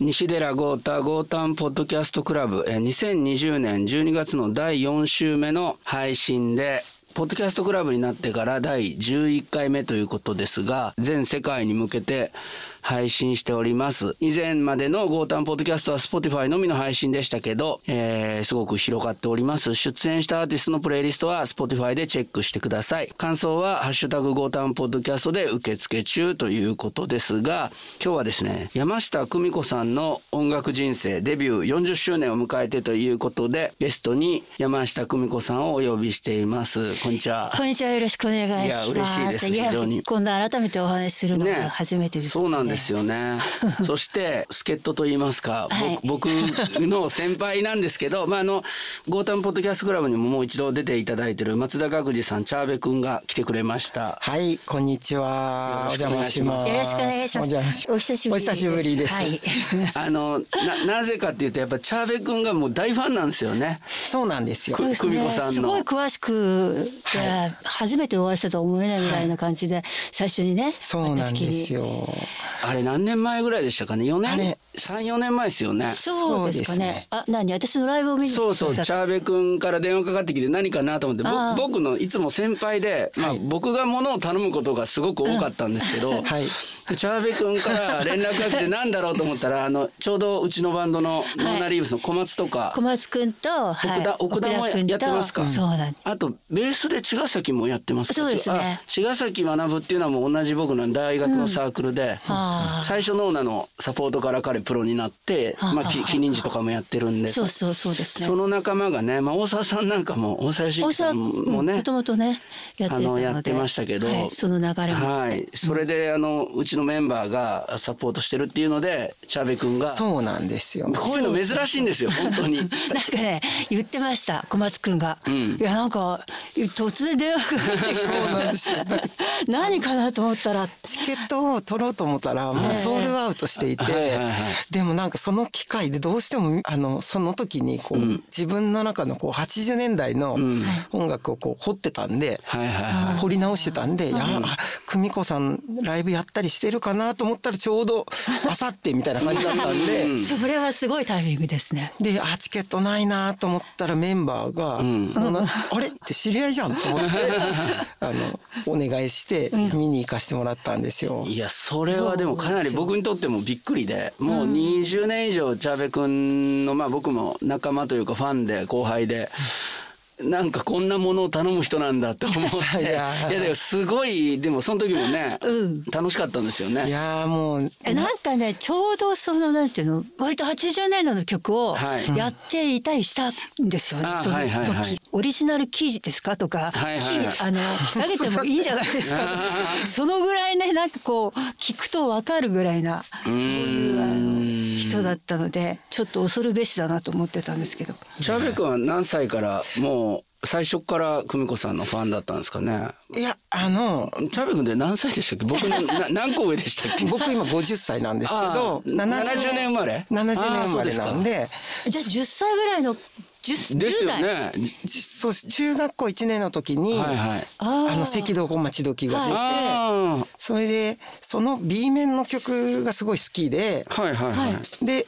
西寺豪太豪丹ポッドキャストクラブ2020年12月の第4週目の配信でポッドキャストクラブになってから第11回目ということですが全世界に向けて配信しております。以前までの豪丹ポッドキャストは Spotify のみの配信でしたけど、えーすごく広がっております。出演したアーティストのプレイリストは Spotify でチェックしてください。感想はハッシュタグ豪丹ポッドキャストで受付中ということですが今日はですね山下久美子さんの音楽人生デビュー40周年を迎えてということでゲストに山下久美子さんをお呼びしています。こんにちは。こんにちは。よろしくお願いします。いや嬉しいです。や非常に。今度改めてお話しするのね。が初めてです、そうなんですよね そして助っ人と言いますか、はい僕僕の先輩なんですけどまああのゴータンポッドキャストクラブにももう一度出ていただいてる松田学次さんチャーベくんが来てくれましたはい、こんにちは。お邪魔します。よろしくお願いします。お久しぶりです。お久しぶりです。はい。あのななぜかっていうとやっぱチャーベくんがもう大ファンなんですよねそうなんですよ。く久美子さんのすごい詳しくて、初めてお会いしたとは思えないぐらいな感じで、最初にね。そうなんですよ。よ。あれ何年前ぐらいでしたかね？4年？あれ。34年前ですよね。そうですかね。あ、何？私のライブを見にそうそう。チャーベ君から電話かかってきて何かなと思って僕のいつも先輩で、まあ、僕が物を頼むことがすごく多かったんですけど、はい。でチャーベ君から連絡が来て何だろうと思ったらあのちょうどうちのバンドのノーナリーブスの小松とか、小松くんと、奥田奥田もやってますか？そうなんあとベースで茅ヶ崎もやってますか？そうですね。あ茅ヶ崎学っていうのはもう同じ僕の大学のサークルで、あー最初ノーナのサポートから彼プロになって、まあ、きキリンジとかもやってるんでそうそうそうですね。その仲間がね、まあ、大沢さんなんかも大沢し大沢さんもねもともとねやってのやってましたけど、はいその流れも、はい、それであのうちのメンバーがサポートしてるっていうのでチャーベ君が。そうなんですよ。こういうの珍しいんですよ本当に。なんかね言ってました小松くんが、ん。いやなんか突然電話がかかってきて。そうなんですよ。何かなと思ったら。チケットを取ろうと思ったらもう。ソールドアウトしていて、でもなんかその機会でどうしてもあのその時にこう、自分の中のこう80年代の音楽をこう掘ってたんで、掘り直してたんで、いやあ久美子さんライブやったりしてるかなと思ったらちょうどあさってみたいな感じだったんで。それはすごいタイミングですね。であチケットないなと思ったらメンバーが「もうなあれ?」って知り合いじゃんと思って あのお願いして見に行かせてもらったんですよ。いやそれはでもかなり僕にとってもびっくりでもう20年以上チャーベ君のまあ僕も仲間というかファンで後輩で。なんかこんなものを頼む人なんだって思って。い いややでもすごいでもその時もね、うん。楽しかったんですよね。いやーもう。えなんかねちょうどそのなんていうの割と80年代の曲をはい。やっていたりしたんですよね、あそのはいはいはい。時オリジナルキーですかとか、はいはいはい。あの下げてもいいんじゃないですか。そのぐらいねなんかこう聞くと分かるぐらいなそういうあの人だったのでちょっと恐るべしだなと思ってたんですけど。チャーベ君は何歳からもう最初から久美子さんのファンだったんですかね？いやあのチャーベ君って何歳でしたっけ？僕の な何個上でしたっけ？僕今50歳なんですけどあー70年生まれ？70年生まれなんで。じゃあ10歳ぐらいの 10, です10代よね。じそう中学校1年の時に、はいはい。あの赤道小町時が出て、あそれでその B 面の曲がすごい好きであはいはい。はい。で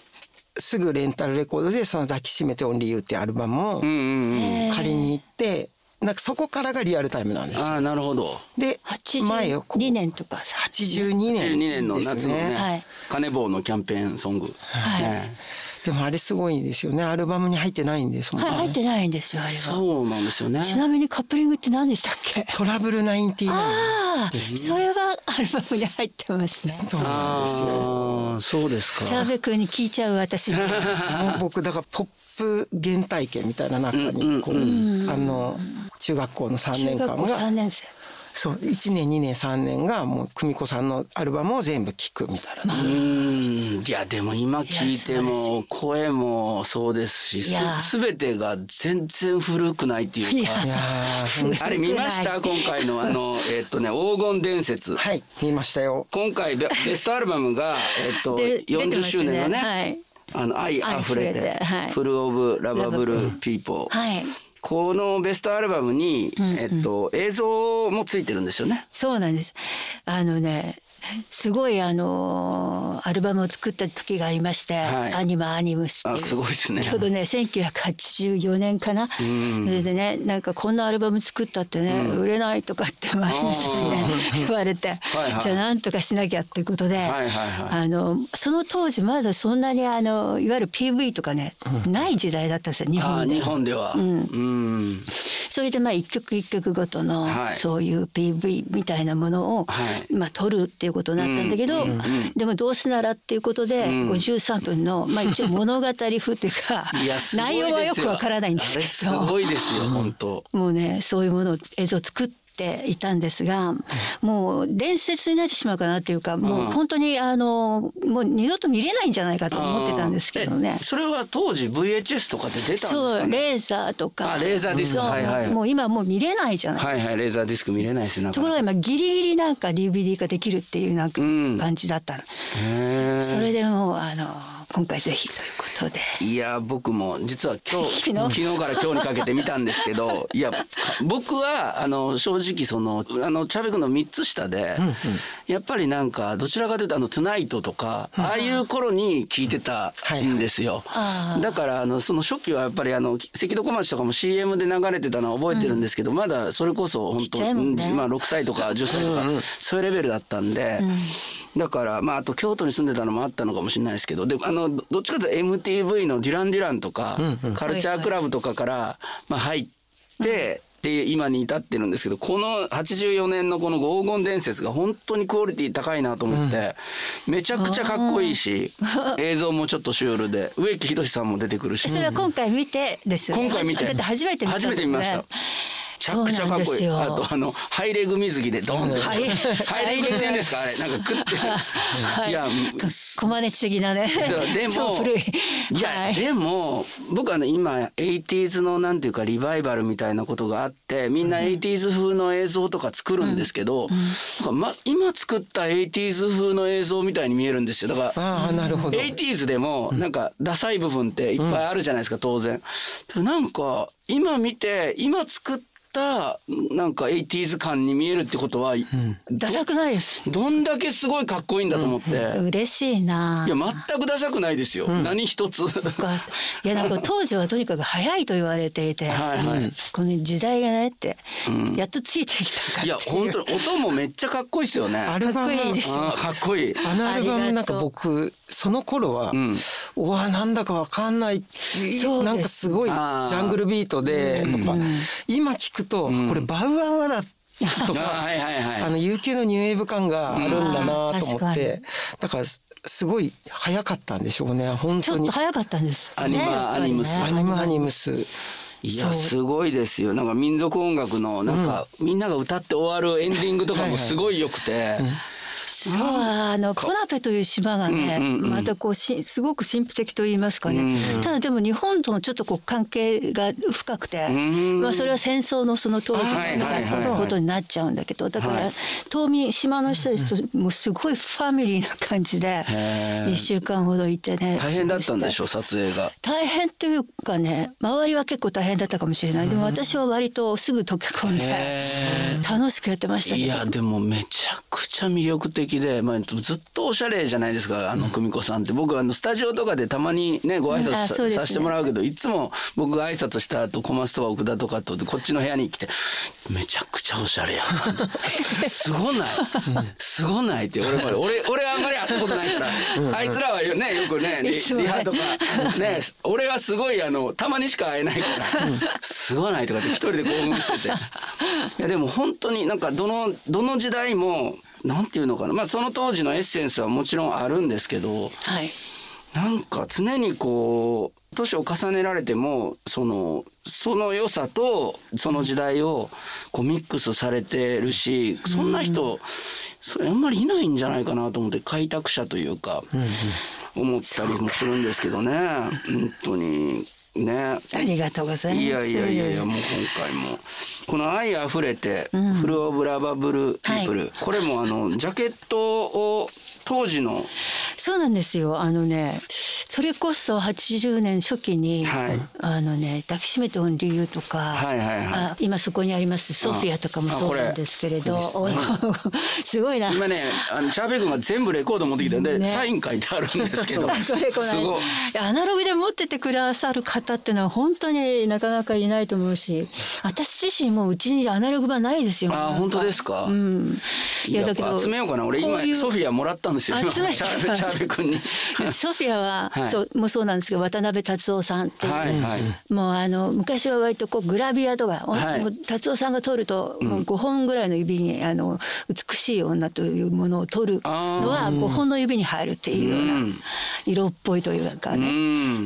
すぐレンタルレコードでその「抱きしめてオンリーユー」っていうアルバムをうんうんうん。借りに行ってなんかそこからがリアルタイムなんですよああなるほど。で前をこう82年とかさ82 12年年のです夏のね、はいカネボウのキャンペーンソング。はいねでもあれすごいんですよね。アルバムに入ってないんですもんね、はい入ってないんですよあれは。そうなんですよね。ちなみにカップリングって何でしたっけ？トラブル99ああそれはアルバムに入ってますね。そうなんですよ。ああそうですか。チャーベ君に聞いちゃう私もう僕だからポップ原体験みたいな中にこう、あの中学校の3中年間学校3が年生そう1年2年3年がもう久美子さんのアルバムを全部聴くみたいな、うーん。いやでも今聞いても声もそうですしすべてが全然古くないっていうか。あれ見ました？今回のあの えっとね黄金伝説。はい見ましたよ。今回ベベストアルバムがえっとで出て40ます周年のねはい。あの愛あふれ愛溢れててはい。フルオブラバブルピーポーはいこのベストアルバムにえっと映像もついてるんですよね。そうなんですあのねすごいあのアルバムを作った時がありまして、はい。アニマアニムスっていう。あすごいですね。ちょうどね1984年かな、それでねなんかこんなアルバム作ったってね、売れないとかって周りの人にね。言われて、はいはい。じゃあなんとかしなきゃっていうことで、はいはいはい。あのその当時まだそんなにあのいわゆる PV とかね、ない時代だったんですよ日あ本で。日本では。うん。それでまあ一曲一曲ごとのはい。そういう PV みたいなものをはい。まあ撮るっていうことになったんだけどでもどうせならっていうことで53分のまあ一応物語風っていうか内容はよくわからないんですけあれすどごいですよ本当。もうねそういうものを映像を作っていたんですがもう伝説になってしまうかなっていうかもう本当にあのもう二度と見れないんじゃないかと思ってたんですけどね。え。それは当時 VHS とかで出たんですそうかね。レーザーとか。あレーザーディスク。そう。はいはいもう今もう見れないじゃないはいはいレーザーディスク見れないですね。ところが今ギリギリなんか DVD 化できるっていうなんかうん。感じだったの、へー。それでもうあの今回ぜひ。ということで。いや僕も実は今日 昨日？から今日にかけて見たんですけど いやか僕はあの正直そのあのチャベ君の3つ下で、やっぱりなんかどちらかというとあの「トゥナイト」とか、ああいう頃に聞いてたんですよ、あー。だからあのその初期はやっぱりあの赤道小町とかも CM で流れてたのは覚えてるんですけど、まだそれこそ本当ね。うんまあ6歳とか10歳とかそういうレベルだったんで、だからまああと京都に住んでたのもあったのかもしれないですけどであのどどっちかというと MTV のデュラン・デュランとか、カルチャークラブとかから、まあ、入って。で今に至ってるんですけどこの84年のこの黄金伝説が本当にクオリティ高いなと思って、めちゃくちゃかっこいいし映像もちょっとシュールで植木仁さんも出てくるし。それは今回見てですよね。今回見て。初めて見た初めて見ました。めちゃくちゃかっこいい。あとあのハイレグ水着でドンハイレグって言うんですか？あれなんか食って。はい。いやコマネチ的なね。そうでもいいや、はい。でも僕あの今 80s のなんていうかリバイバルみたいなことがあってみんな 80s 風の映像とか作るんですけど、ま、今作った 80s 風の映像みたいに見えるんですよ。だからああなるほど。80s でもなんかダサい部分っていっぱいあるじゃないですか当然。なんか今見て今作ったなんか 80s 感に見えるってことは、ダサくないです。どんだけすごいかっこいいんだと思って。嬉しいな。いや全くダサくないですよ、何一つ。か。いやなんか当時はとにかく早いと言われていて。はいはい。この時代がねって、やっとついてきたかいやっていう本当に音もめっちゃかっこいいですよね。かっこいいです。あーかっこいい。あのアルバムなんか僕その頃は、うわなんだかわかんない。なんかすごいジャングルビートで、やっぱ今聞くと、これバウアーワだとか、はいはいはい。あの UK のニューウェーブ感があるんだなとうん。思って、だからすすごい早かったんでしょうね。本当に。早かったんです、アニマアニムス。アニマアニムス。いやすごいですよ。なんか民族音楽のなんか、みんなが歌って終わるエンディングとかもすごい良くて。そうあのコナペという島がね、うんうんうん。またこうしすごく神秘的と言いますかね、ただでも日本とのちょっとこう関係が深くて、ん。まあ、それは戦争のその当時のことになっちゃうんだけどだから、はい島民島の人たちともうすごいファミリーな感じでへー。1週間ほどいてね大変だったんでしょ撮影が。大変というかね周りは結構大変だったかもしれない。でも私は割とすぐ溶け込んでへ楽しくやってましたけど。いやでもめちゃくちゃ魅力的で、まあ、ずっとおしゃれじゃないですかあの久美子さんって。僕あのスタジオとかでたまにねご挨拶さ,、ね。せてもらうけどいつも僕が挨拶した後小松とか奥田とかとこっちの部屋に来てめちゃくちゃおしゃれやな すごない？すごないって。俺も俺俺あんまり会ったことないからあいつらはよねよくねリリハとかね俺はすごいあのたまにしか会えないからすごないとかって一人で興奮してて。いやでも本当になんかどのどの時代もなんていうのかな。まあその当時のエッセンスはもちろんあるんですけどはい。なんか常にこう年を重ねられてもそのその良さとその時代をこうミックスされてるしそんな人それあんまりいないんじゃないかなと思って開拓者というか思ったりもするんですけどね。本当にね。ありがとうございます。いやいやいやいやもう今回も。この「愛あふれて、フル・オブ・ラバブル・ピープル」これもあのジャケットを当時の？そうなんですよ。あのねそれこそ80年初期に、はい。あのね抱きしめてオンリーユーとか、はいはいはい。あ今そこにありますソフィアとかもそうなんですけれど、お すごいな。今ねあのチャーベイ君が全部レコード持ってきてんで、ね。サイン書いてあるんですけど。アナログで持っててくださる方っていうのは本当になかなかいないと思うし私自身もうちにアナログ版ないですよ。あ本当ですか、うん。いややだけど集めようかな。俺今ソフィアもらったんですよ。集めャーベチャーベ君に。ソフィアは、はい。そうもそうなんですけど渡辺達夫さんっていう、はいはい。もうあの昔は割とこうグラビアとか、おはい。達夫さんが撮ると、もう5本ぐらいの指にあの美しい女というものを撮るのは5本の指に入るっていうような、うん。色っぽいというかうね、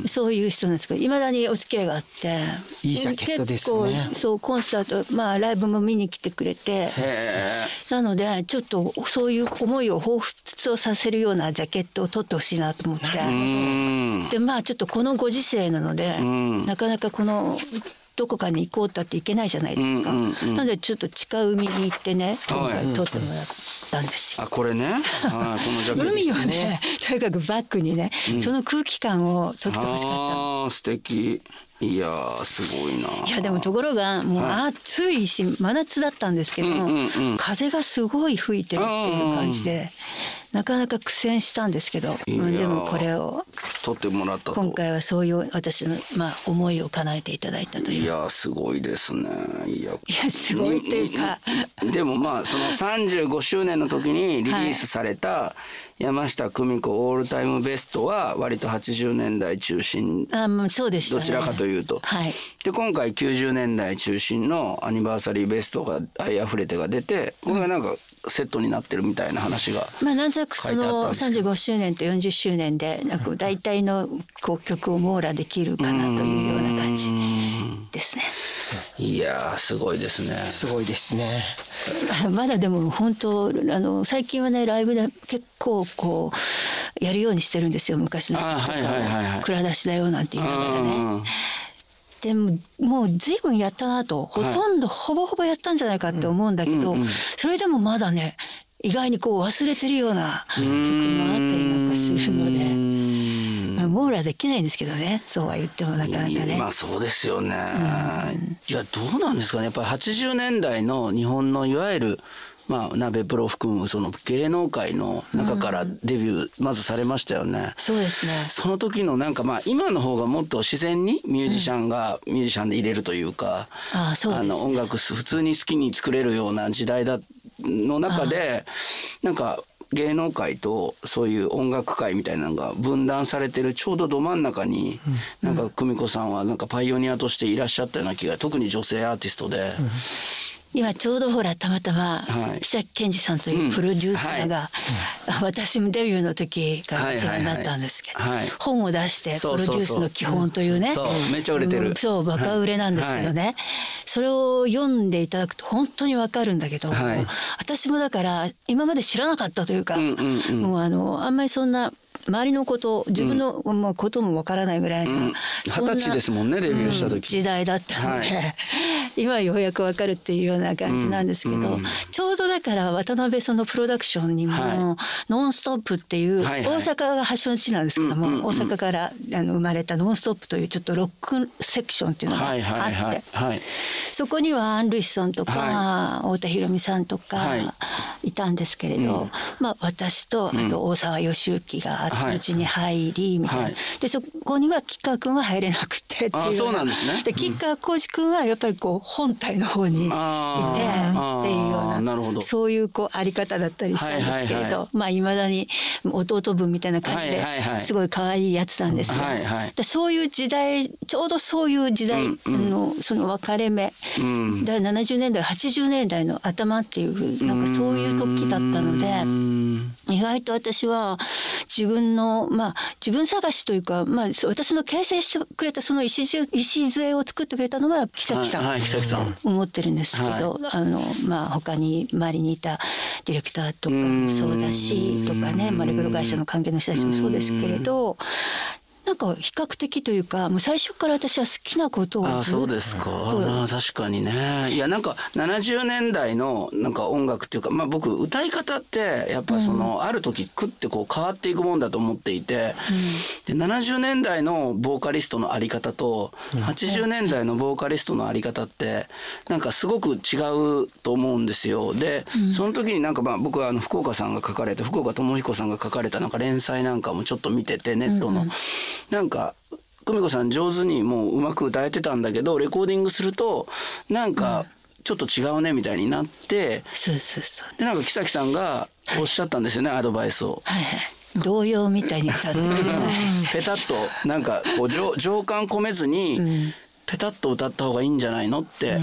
ん。そういう人なんですけどいまだにお付き合いがあって。いいジャケットですね。結構そうコンサートまあライブも見に来てくれて。なのでちょっとそういう思いを彷彿とさせるようなジャケットを撮ってほしいなと思って。うん。でまあちょっとこのご時世なので、ん。なかなかこのどこかに行こうったって行けないじゃないですか、うんうんうん。なのでちょっと近海に行ってね今はい。回撮ってもらったんですよ。あこれね？はいこのジャケット海をねとにかくバックにね、その空気感を撮ってほしかった素敵いやーすごいな。いやでもところがもう暑いし真夏だったんですけども、うんうんうん。風がすごい吹いてるっていう感じでなかなか苦戦したんですけど、うんでもこれを撮ってもらったと。今回はそういう私のまあ思いを叶えていただいたという。いやーすごいですね。いやすごいっていうか。にでもまあその35周年の時にリリースされた山下久美子オールタイムベストは割と80年代中心あまあそうでしたねどちらかというと。はいで今回90年代中心のアニバーサリーベストが「愛あふれて」が出てこれがなんかセットになってるみたいな話が。まあなんとなくそのですけど35周年と40周年でなんか大体のこう曲を網羅できるかなというような感じですね。いやーすごいですね。すごいですね。まだでも本当あの最近はねライブで結構こうやるようにしてるんですよ昔の曲とか蔵出しだよなんて言いながらうんうね。んでももう随分やったなと。ほとんどほぼほぼやったんじゃないかって思うんだけど、それでもまだね意外にこう忘れてるような曲もあったりなんかするので。まあ、網羅できないんですけどね。そうは言ってもなかなかね。まあそうですよね。いやどうなんですかね。やっぱり80年代の日本のいわゆるまあ鍋プロ含むその芸能界の中からデビューまずされましたよね。そうですね。その時のなんかまあ今の方がもっと自然にミュージシャンがミュージシャンで入れるというか、ああそうですね。の音楽普通に好きに作れるような時代だの中でなんか芸能界とそういう音楽界みたいなのが分断されてるちょうどど真ん中に、なんか久美子さんはなんかパイオニアとしていらっしゃったような気が特に女性アーティストで。今ちょうどほらたまたまはい。木崎健二さんというプロデューサーが、私もデビューの時からお世話になったんですけど、本を出してプロデュースの基本というね。そう。めっちゃ売れてるうん。そうバカ売れなんですけどね、それを読んでいただくと本当にわかるんだけど、はい。私もだから今まで知らなかったというか、もうあのあんまりそんな周りのこと自分の、まあ、こともわからないぐらい二十歳ですもんねデビューした時。うん時代だったので、はい今ようやくわかるっていうような感じなんですけど、うんうんちょうどだから渡辺そのプロダクションにもは「ノンストップ」っていうはいはい。大阪が発祥の地なんですけども、うんうんうん。大阪からあの生まれた「ノンストップ」というちょっとロックセクションっていうのがあって、はいはいはいはい。そこにはアン・ルイスさんとか、は太田裕美さんとかはい。いたんですけれど、まあ私とあと大沢義之がはい。うちに入りみたいな、はい。でそこには吉川君は入れなくてっていうあそうなんですね。で吉川浩司君はやっぱりこう本体の方にいてっていうようななそういうこうあり方だったりしたんですけれはいはいはどまあいまだに弟分みたいな感じではいはいはい。すごい可愛いやつなんですよ。はいはい。でそういう時代ちょうどそういう時代のその分かれ目、ん。だから70年代80年代の頭っていうなんかそういう時だったのでうん意外と私は自分のまあ自分探しというか、まあ、私の形成してくれたその礎礎を作ってくれたのが木崎さん。崎さん思ってるんですけど、あのまあ他に周りにいたディレクターとかもそうだしとかね、まあ、レコード会社の関係の人たちもそうですけれど。ななんか比較的というかもう最初から私は好きなことをあそうですか、あ確かにね。いやなんか70年代のなんか音楽っていうか、まあ、僕歌い方ってやっぱその、ある時クッてこう変わっていくもんだと思っていて、で70年代のボーカリストのあり方と80年代のボーカリストのあり方ってなんかすごく違うと思うんですよ。で、その時になんかまあ僕はあの福岡さんが書かれた福岡智彦さんが書かれたなんか連載なんかもちょっと見ててネットの、なんか久美子さん上手にもううまく歌えてたんだけどレコーディングするとなんかちょっと違うねみたいになってそうそうそう。でなんか木崎さんがおっしゃったんですよねアドバイスを。はいはい。童謡みたいに歌ってくれないペタッとなんかこう情 情感込めずに、ペタッと歌った方がいいんじゃないのって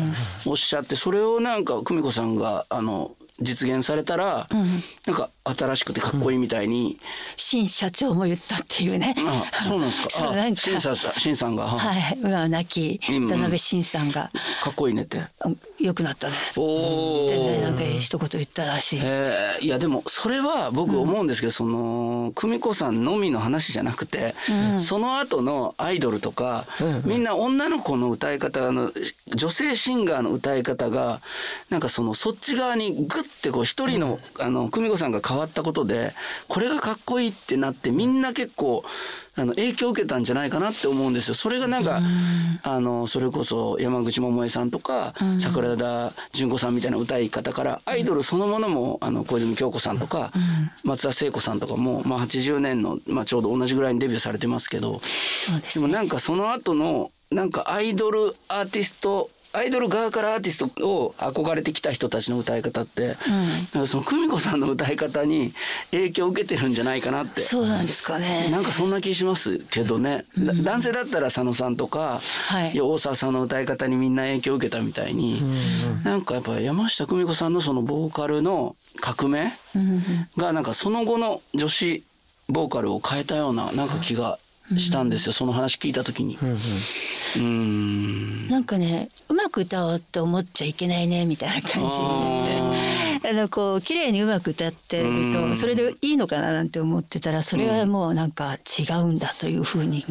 おっしゃってそれをなんか久美子さんがあの実現されたら、なんか新しくてかっこいいみたいに、新社長も言ったっていうね。あそうなんですか。そうなんか。あ新さん新さんが、ははい。今は亡き。うんうん。渡辺晋さんが。かっこいいねって。「良くなったね」おってねなんかー一言言ったらしい。えー。いやでもそれは僕思うんですけど、その久美子さんのみの話じゃなくて、その後のアイドルとか、みんな女の子の歌い方あの女性シンガーの歌い方がなんかそのそっち側にグッてこう一人の,、あの久美子さんが変わったことでこれがかっこいいってなってみんな結構あの影響を受けたんじゃないかなって思うんですよ。それがなんか、あのそれこそ山口百恵さんとか、桜田淳子さんみたいな歌い方からアイドルそのものもあの小泉京子さんとか、松田聖子さんとかも、まあ、80年の、まあ、ちょうど同じぐらいにデビューされてますけどですね。でもなんかその後のなんかアイドルアーティストアイドル側からアーティストを憧れてきた人たちの歌い方って、なんかその久美子さんの歌い方に影響を受けてるんじゃないかなって。そうなんですかね。なんかそんな気しますけどね、だ男性だったら佐野さんとか、はい。大沢さんの歌い方にみんな影響を受けたみたいに、なんかやっぱ山下久美子さんのそのボーカルの革命がなんかその後の女子ボーカルを変えたようななんか気がしたんですよ、その話聞いた時に。うーん。なんかねうまく歌おうと思っちゃいけないねみたいな感じあのこう綺麗にうまく歌ってるとそれでいいのかななんて思ってたらそれはもうなんか違うんだというふうに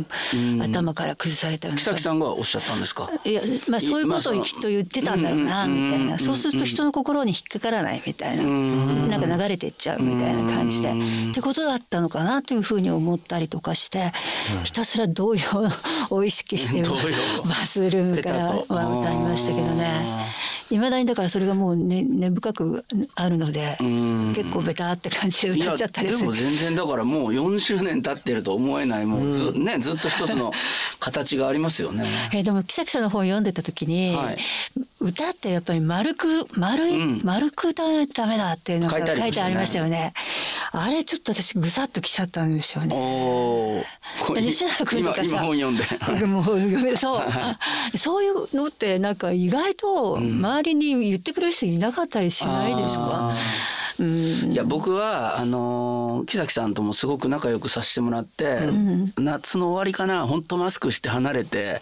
頭から崩されたような木崎さんがおっしゃったんですか？いやまあそういうことをきっと言ってたんだろうなみたいうん。な。そうすると人の心に引っかからないみたいな。なんか流れてっちゃうみたいな感じで。ってことだったのかなというふうに思ったりとかしてひたすら童謡を意識してバスルームからは歌いましたけどね。いまだにだからそれがもう根根深くあるので結構ベタって感じで歌っちゃったりる。ですも全然だからもう40年経ってると思えないもうず,、ね、ずっと一つの 形がありますよね。えーでも木崎さんの本読んでた時に、はい。歌ってやっぱり丸く丸い、うん。丸く歌わないとダメだっていうのが書いてありましたよね。あれちょっと私ぐさっときちゃったんですよね。おー。これ西田君今とかさ今本読んで。もうそう。そういうのってなんか意外と周りに言ってくれる人いなかったりしないですか、うん。いや僕はあのー木崎さんともすごく仲良くさせてもらって、夏の終わりかな本当マスクして離れて、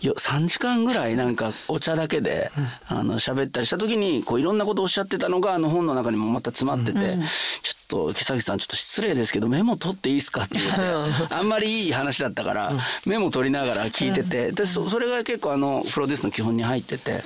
よ3時間ぐらいなんかお茶だけで、あの喋ったりした時にこういろんなことをおっしゃってたのがあの本の中にもまた詰まってて、ちょっと木崎さんちょっと失礼ですけどメモ取っていいですかって言ってあんまりいい話だったからメモ取りながら聞いててでそそれが結構あのプロデュースの基本に入ってて、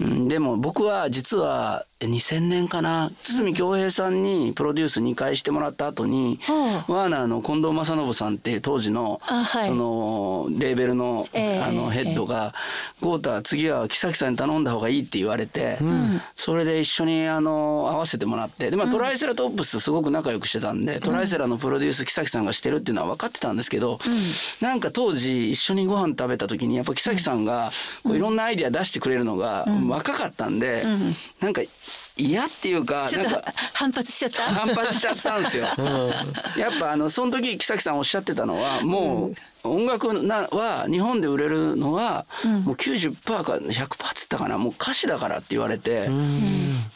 うん。でも僕は実は2000年かな。堤恭平さんにプロデュース2回してもらった後に、はワーナーの近藤正信さんって当時のあはい。そのレーベルの,、ええあのヘッドが「豪太次は木崎さんに頼んだ方がいい」って言われて、それで一緒にあの合わせてもらってで、まあ、トライセラトップスすごく仲良くしてたんで、トライセラのプロデュース木崎さんがしてるっていうのは分かってたんですけど、なんか当時一緒にご飯食べた時にやっぱ木崎さんがこういろんなアイディア出してくれるのが若かったんで、なんか嫌っていうかちょっとなんか。反発しちゃった？反発しちゃったんですよ。やっぱあのその時木崎さんおっしゃってたのはもう音楽なは日本で売れるのはもう90%か100%っつったかな。もう歌詞だからって言われて。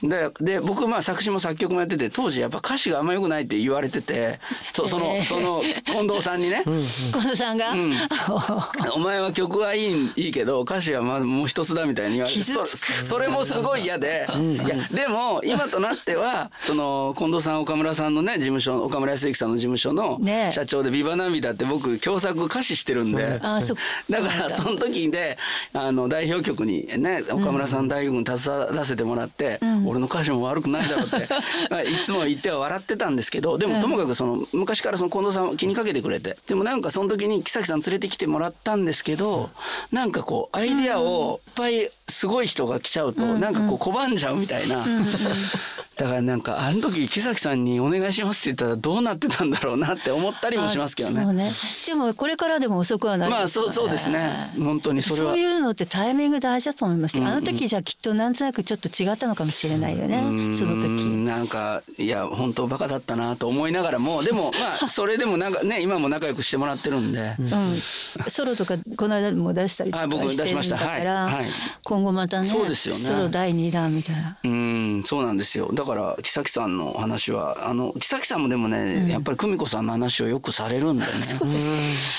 でで僕まあ作詞も作曲もやってて当時やっぱ歌詞があんま良くないって言われててそそのえーその近藤さんにね。近藤さんが？お前は曲はいいいいけど歌詞はまあもう一つだみたいに言われてそそれもすごい嫌で。いやでも今となってはその近藤さん岡村さんのね事務所岡村康之さんの事務所のね社長で「ビバ涙って僕共作歌詞してるんで、あそだからその時であの代表曲にね岡村さん代表曲に携わらせてもらって、俺の歌詞も悪くないだろうって まあいつも言っては笑ってたんですけどでもともかくその昔からその近藤さんを気にかけてくれてでもなんかその時に木崎さん連れてきてもらったんですけどなんかこうアイデアをいっぱいすごい人が来ちゃうとなんかこう拒んじゃうみたいな。だからなんかあの時木崎さんにお願いしますって言ったらどうなってたんだろうなって思ったりもしますけどね。ね。でもこれからでも遅くはないまあそうそうですね。本当にそれは。そういうのってタイミング大事だと思います、あの時じゃきっとなんとなくちょっと違ったのかもしれないよね。そのう時。んなんかいや本当バカだったなと思いながらも。でもまあそれでもなんかね今も仲良くしてもらってるんで。うん、ソロとかこの間も出したりとかはい僕してるん出しました。だから、はい。はい今後またねそうですよね。ソロ第2弾みたいな。うんそうなんですよ。だから木崎さんの話はあの木崎さんもでもね、やっぱり久美子さんの話をよくされるんだよね。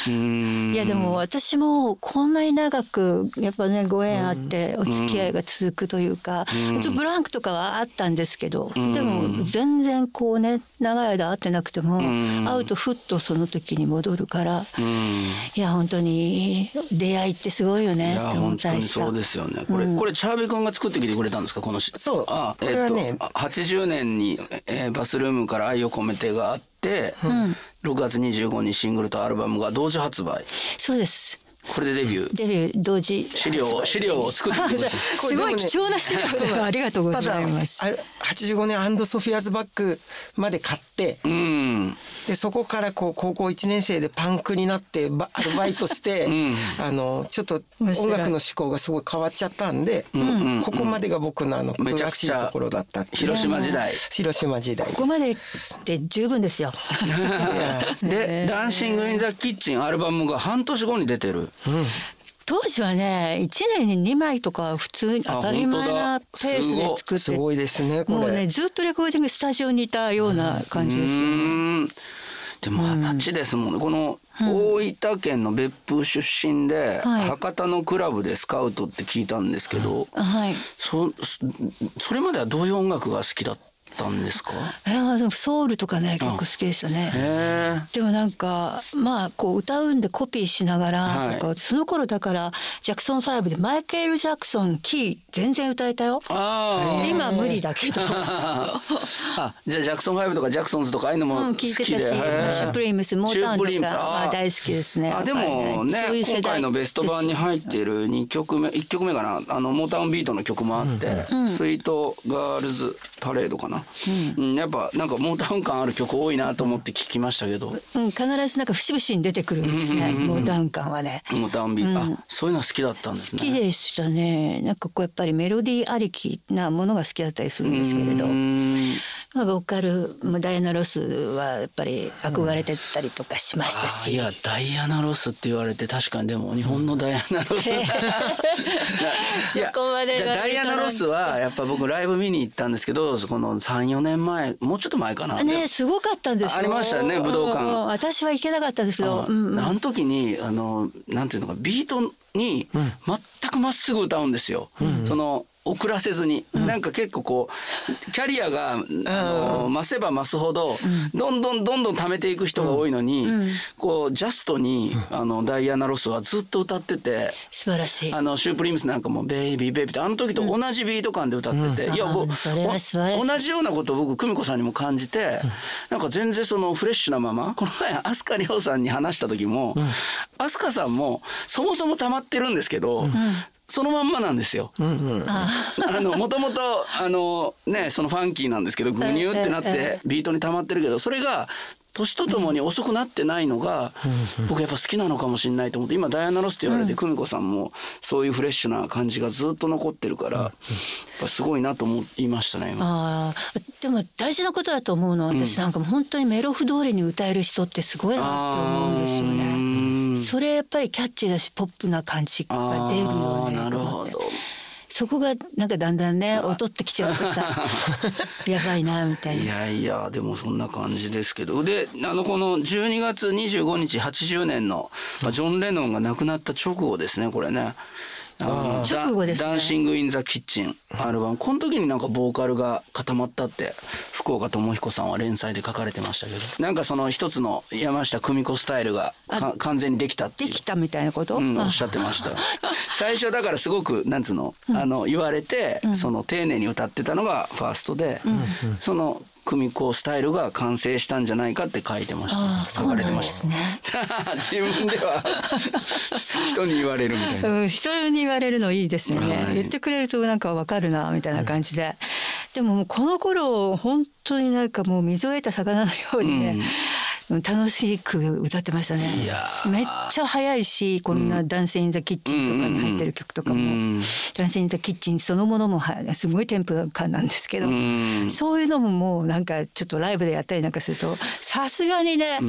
うん。いやでも私もこんなに長くやっぱねご縁あってお付き合いが続くというか、ちょっとブランクとかはあったんですけど、でも全然こうね長い間会ってなくても、会うとふっとその時に戻るから、うん。いや本当に出会いってすごいよいねって思ったりした。当にそう。ですよね。これ、これチャービー君が作ってきてくれたんですか？このしそうあこれはねえっとあ80年に、えーバスルームから愛を込めてがあって、6月25日シングルとアルバムが同時発売。そうです。これでデビュー。デビュー同時。資料資料を作って。すごい貴重な資料をありがとうございます。あ85年アンドソフィアズバッグまで買ってうん。でそこからこう高校1年生でパンクになってバアルバイトして、あのちょっと音楽の思考がすごい変わっちゃったんで、ここまでが僕のあのめちゃ詳くちゃしいところだったっ広島時代。広島時代ここまでで十分ですよ。で、ダンシング・イン・ザ・キッチンアルバムが半年後に出てる。当時はね1年に2枚とか普通に当たり前なあペースで作ってすごいですねこれ。もうねずっとレコーディングスタジオにいたような感じです。よね。うん。でも二十歳ですもんね、この大分県の別府出身で、はい。博多のクラブでスカウトって聞いたんですけど、はい。そそれまではどういう音楽が好きだった？んですか？えー、でもソウルとかね結構好きでしたね。でもなんかまあこう歌うんでコピーしながら、はい。なんかその頃だからジャクソン5でマイケル・ジャクソンキー全然歌えたよ。今は無理だけど。ああじゃあジャクソン5とかジャクソンズとかああいうのもうん、好きで、聞いてたし、シュプリームス、モータウンとか、大好きですね。あでもねやっぱりそういう世代今回のベスト版に入っている2曲目1曲目かな？あのモータウンビートの曲もあって「スイートガールズパレード」かな、うんやっぱなんかモータウン感ある曲多いなと思って聞きましたけどうん、必ずなんか節々に出てくるんですね。モータウン感はね。モータウンビート、あそういうのは好きだったんです好きね。でしたね。なんかこうやっぱりメロディーありきなものが好きだったりするんですけれどう。んまあ、ボーカル、まあ、ダイアナ・ロスはやっぱり憧れてたりとかしましたあいし。やダイアナ・ロスって言われて確かにでも日本のダイアナ・ロス いやそこまでじゃあダイアナ・ロスはやっぱ僕ライブ見に行ったんですけどこの34年前もうちょっと前かな。ね、すごかったんですよ。ありましたよね武道館うんうん私は行けなかったんですけど、あうんうんあの時にあのなんていうのかビートに全くまっすぐ歌うんですよ。その遅らせずに、なんか結構こうキャリアがあの増せば増すほど、どんどんどんどん溜めていく人が多いのに、こうジャストにあのダイアナ・ロスはずっと歌ってて。素晴らしい。あのシュープリームスなんかも「 Baby baby」ってあの時と同じビート感で歌ってて、いやあ僕同じようなことを僕久美子さんにも感じて、なんか全然そのフレッシュなままこの前飛鳥涼さんに話した時も、飛鳥さんもそもそも溜まってるんですけど、そのまんまなんですよ。あのもともとあのねそのファンキーなんですけどグニューってなっええてビートに溜まってるけどそれが年とともに遅くなってないのが僕やっぱ好きなのかもしれないと思って今ダイアナ・ロスって言われて久美子さんもそういうフレッシュな感じがずっと残ってるからやっぱすごいなと思いましたね今。ああでも大事なことだと思うのは私なんかもう本当にメロフ通りに歌える人ってすごいなって思うんですようね。んそれやっぱりキャッチーだしポップな感じが出るよね。なるほど。そこがなんかだんだんね 劣ってきちゃうとさ やばいなみたいいな。やいやでもそんな感じですけどであのこの12月25日80年の、まあ、ジョン・レノンが亡くなった直後ですねこれね。直後ですね。ダンシング・イン・ザ・キッチンアルバム。この時になんかボーカルが固まったって福岡智彦さんは連載で書かれてましたけど。なんかその一つの山下久美子スタイルがか完全にできたっていう。できたみたいなこと、うん、おあっしゃってました。最初だからすごくなんつうの,、あの言われて、その丁寧に歌ってたのがファーストで、その久美子スタイルが完成したんじゃないかって書いてました。あ書かれてました。そうなん自分では。人に言われるみたいな。うん、人に言われるのいいですよね、はい。言ってくれるとなんかわかるなみたいな感じで、でももうこの頃本当になんかもう水を得た魚のようにね、楽しく歌ってましたね。めっちゃ早いしこんな「ダンス・イン・ザ・キッチン」とかに入ってる曲とかも。うん「ダンス・イン・ザ・キッチン」そのものもはすごいテンポ感なんですけどうん。そういうのももうなんかちょっとライブでやったりなんかするとさすがにね、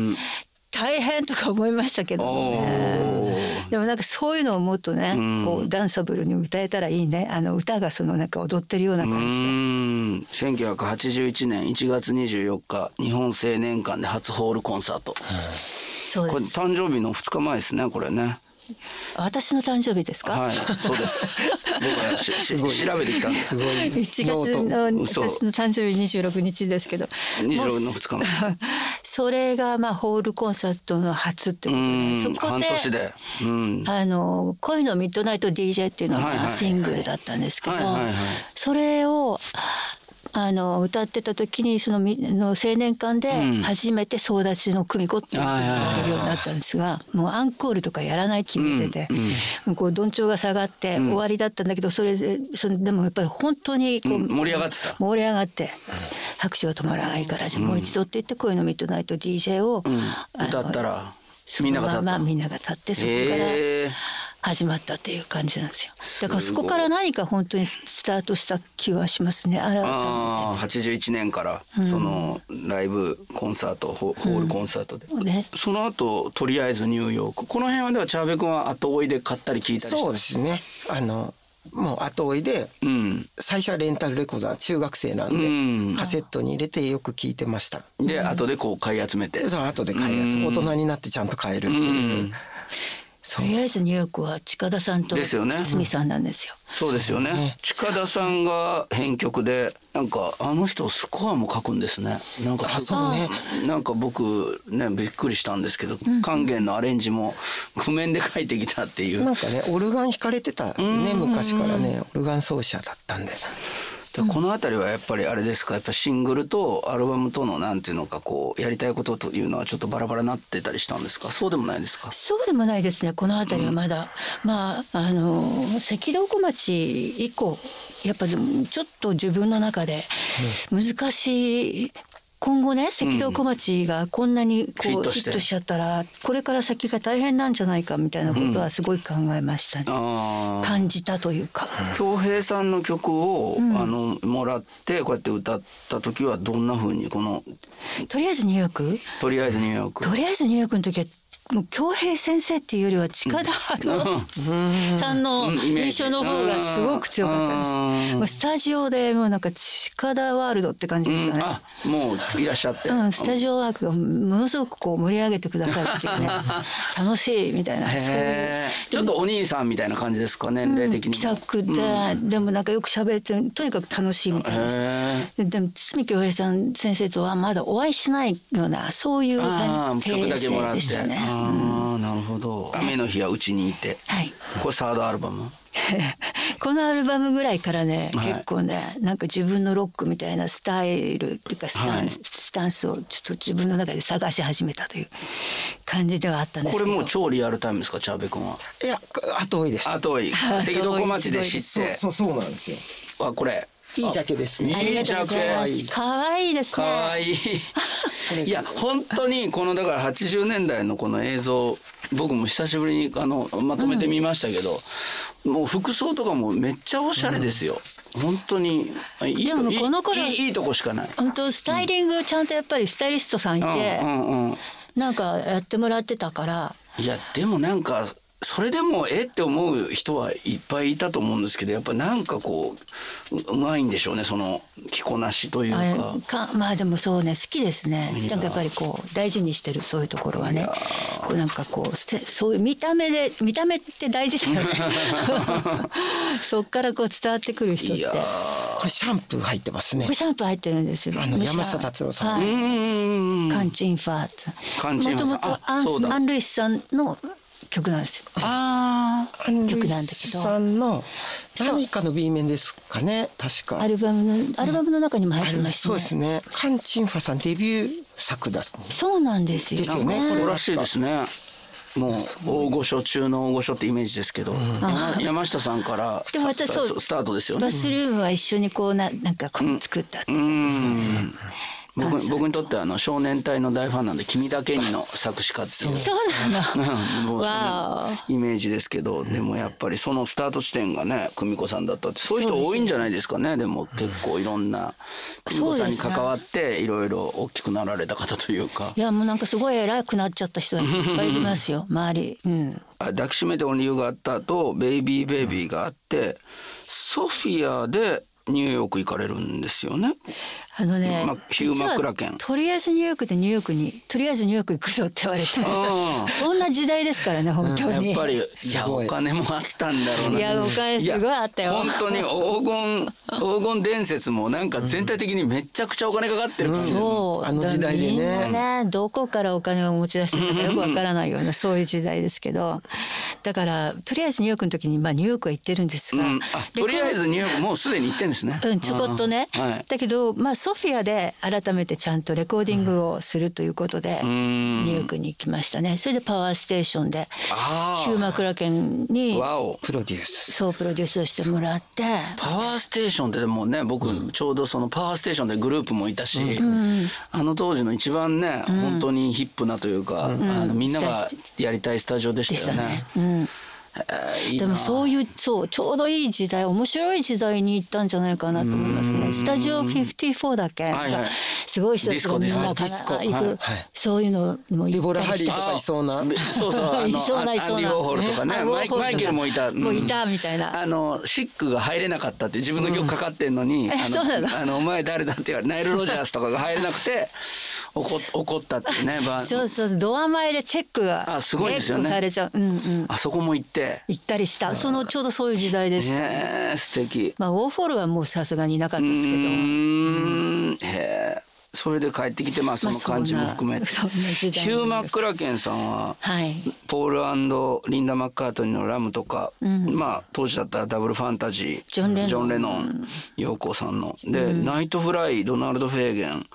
大変とか思いましたけどもねでもなんかそういうのをもっとね、んこうダンサブルに歌えたらいいね。あの歌がそのなんか踊ってるようなう感じで。ん。1981年1月24日日本青年館で初ホールコンサート。これそうです。誕生日の2日前ですねこれね私の誕生日ですか、はいそうです。僕は調べてきたんです。すごい1月の嘘私の誕生日26日ですけど。26もうの2日前それがまあホールコンサートの初ってうことでそこで年で。うん。あの恋のミッドナイト DJ っていうのがシングルだったんですけど、それをあの歌ってた時にそのみの青年館でうん。初めて総立ちの久美子っていうのをやるようになったんですがもうアンコールとかやらない決めてて、こうどんちょうが下がって終わりだったんだけどそれでそれでもやっぱり本当にこう、うん。盛り上がってた。盛り上がって拍手が止まらないからじゃあもう一度って言って恋のミッドナイト DJ を、うん。あの歌ったらそみんなが立った。のままみんなが立ってそこから始まったっていう感じなんですよ。だからそこから何か本当にスタートした気はしますね。あらああ81年からそのライブコンサートホホールコンサートで、ね。その後とりあえずニューヨーク。この辺はではチャーベ君は後追いで買ったり聞いたりした？そうですね。あのもう後追いでうん。最初はレンタルレコーダー中学生なんで、うん。カセットに入れてよく聞いてました。で後でこう買い集めて。でその後で買えやつ大人になってちゃんと買えるっていう、うんとりあえずニューヨークは近田さんとですよね。堤さんなんですよ。そうですよね。近田さんが編曲でなんかあの人スコアも書くんですね。なんかすそう。ねなんか僕ねびっくりしたんですけど勸玄のアレンジも譜面で書いてきたっていう。なんかねオルガン弾かれてたね昔からねオルガン奏者だったんででこの辺りはやっぱりあれですか？やっぱシングルとアルバムとのなんていうのかこうやりたいことというのはちょっとバラバラになってたりしたんですか？そうでもないですか？そうでもないですね。この辺りはまだ、まああの赤道小町以降やっぱちょっと自分の中で難しい今後ね赤道小町がこんなにこうヒットして。ヒットしちゃったらこれから先が大変なんじゃないかみたいなことはすごい考えましたね、ああ感じたというか。恭平さんの曲を、あのもらってこうやって歌った時はどんな風にこのとりあえずニューヨーク。とりあえずニューヨーク。とりあえずニューヨークの時はもう恭平先生っていうよりは近田春夫さんの印象の方がすごく強かったです。もうスタジオでもうなんか近田ワールドって感じでしたね。あもういらっしゃって、うん、スタジオワークがものすごくこう盛り上げてくださるっていうね。楽しいみたいなそういう。へーちょっとお兄さんみたいな感じですか年齢的にも気さくで、でもなんかよく喋ってとにかく楽しいみたいな。ででも堤恭平さん先生とはまだお会いしてないようなそういうああ曲だけもらって。でしたね。ああなるほど。雨の日はうちにいて。はい。これサードアルバム？このアルバムぐらいからね、はい。結構ねなんか自分のロックみたいなスタイルっていうかスタン,、はい。スタンスをちょっと自分の中で探し始めたという感じではあったんですけど。これもう超リアルタイムですか？チャーベ君は。いや後追いです。後追い。赤道小町で知って。そうそうなんですよ。あこれいいジャケですね。ありがとうございまいいす可愛いですかね。わいい。いや本当にこのだから80年代のこの映像僕も久しぶりにあのまとめてみましたけど、もう服装とかもめっちゃおしゃれですよ、本当にいいでもこの頃いいいいいとこしかない。本当スタイリングちゃんとやっぱりスタイリストさんいて、うんうんうん。なんかやってもらってたから。いやでもなんかそれでもえって思う人はいっぱいいたと思うんですけどやっぱなんかこうううまいんでしょうねその着こなしというか。かまあでもそうね好きですね。なんかやっぱりこう大事にしてるそういうところはね。こうなんかこうそういう見た目で見た目って大事だよね。そっからこう伝わってくる人って。いやこれシャンプー入ってますね。これシャンプー入ってるんですよ。あの山下達郎さん。はいカンチンファーツ。もともとアン・ルイスさんの曲なんですよ。あアン・ルイ曲なんだけスどさんの何かの B 面ですかね。確か。アルバムのアルバムの中にも入ってありましたねそうですね。カンチンファさんデビュー作だそうなんですよ。ですよね。あ、これそうらしいですね。もう大御所中の大御所ってイメージですけど、山山下さんからでも私スそうスタートですよね。バ。スルームは一緒にこうななんかこう作ったってうーん僕僕にとってはあの少年隊の大ファンなんで「君だけに」の作詞家っていう。そう。なの。イメージですけど、でもやっぱりそのスタート地点がね久美子さんだったってそういう人多いんじゃないですかね。でも結構いろんな久美子さんに関わっていろいろ大きくなられた方というか。いやもうなんかすごい偉くなっちゃった人がいっぱいいますよ。周り。うん。あ抱きしめてお理由があった後ベイビーベイビーがあってソフィアでニューヨーク行かれるんですよね。あのね、まあヒューマクラケン実はとりあえずニューヨークでニューヨークにとりあえずニューヨーク行くぞって言われてそんな時代ですからね本当に、やっぱりいやお金もあったんだろうな。いやお金すごいあったよ。や本当に黄金黄金伝説もなんか全体的にめちゃくちゃお金かかってる。感じそう。あの時代でね。みんなねどこからお金を持ち出してるかよくわからないようなそういう時代ですけど。だからとりあえずニューヨークの時にまあニューヨークは行ってるんですが、うん、あとりあえずニューヨークもうすでに行ってんですね。うん、ちょこっとね、うん。はい。だけど、まあ、ソフィアで改めてちゃんとレコーディングをするということで、ん。ニューヨークに行きましたね。それでパワーステーションでヒューマクラケンにプロデュース。そうプロデュースをしてもらって。パワーステーションってでもね僕ちょうどそのパワーステーションでグループもいたし、あの当時の一番ね、本当にヒップなというか、あのみんながやりたいスタジオででしたたね。。いいな。でもそういうそうちょうどいい時代面白い時代に行ったんじゃないかなと思いますね。スタジオ54だっけ、はいはい。すごい人たちがみんなかな行く、はい。そういうのもデボラ・行ったりして。ハリーとかいそうな。そうそう。いそうないそうなアンディ・ウォーホルとか。ねあマイケルもいた、もういたみたいな。あのシックが入れなかったって自分の曲かかってんのに、うなの？のあのお前誰だって言われナイル・ロジャースとかが入れなくて怒っ怒ったってね バーそうそうドア前でチェックがあすごいですよね。されちゃう、うんうん、あそこも行って。行ったりした。そのちょうどそういう時代でした、ね。え素敵。まあウォーフォールはもうさすがにいなかったですけど。うーん。へえそれで帰ってきてまあその感じも含めて、ヒュー・マックラケンさんははい。ポールリンダ・マッカートニーの「ラム」とか、まあ当時だったらダブルファンタジージョンレノン。ノン陽子さんの。で、 Nightfly」ドナルド・フェーゲン、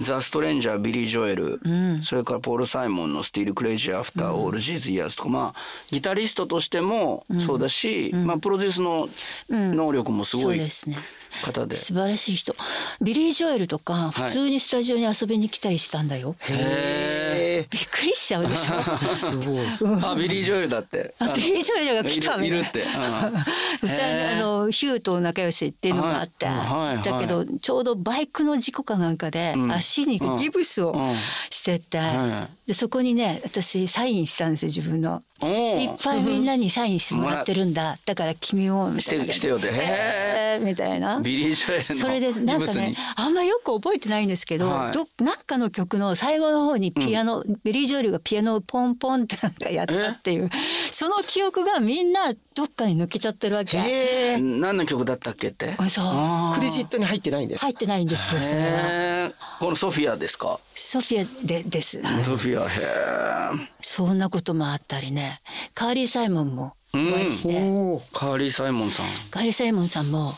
The Stranger ビリー・ジョエル、それからポール・サイモンの「 Still Crazy After All These Years」とかまあギタリストとしてもそうだし、まあ、プロデュースの能力もすそごいうですね方で。素晴らしい人。ビリー・ジョエルとかはい。普通にスタジオに遊びに来たりしたんだよ、へびっくりしちゃうでしょ。すごい。えあビリー・ジョエルだって。あビリー・ジョエルが来たみたいな。いるって。うん。二人あのヒューと仲良しっていうのがあって、はい。だけどちょうどバイクの事故かなんかで足にギブスをうん。してて、はでそこにね私サインしたんですよ自分の。いっぱいみんなにサインしてもらってるんだ。だから君もみたいな。してしてよって。へえー。みたいな。ビリー・ジョエルのそれでなんかねあんまよく覚えてないんですけど、はい。どなんかの曲の最後の方にピアノ、ビリー・ジョエルがピアノをポンポンってなんかやったっていうその記憶がみんなどっかに抜けちゃってるわけ。えー？何の曲だったっけって？あそうクレジットに入ってないんですか入ってないんですよそれこのソフィアですか？ソフィアでです。ソフィアへえ。そんなこともあったりねカーリー・サイモンもお会いして、おーカーリー・サイモンさん。カーリー・サイモンさんも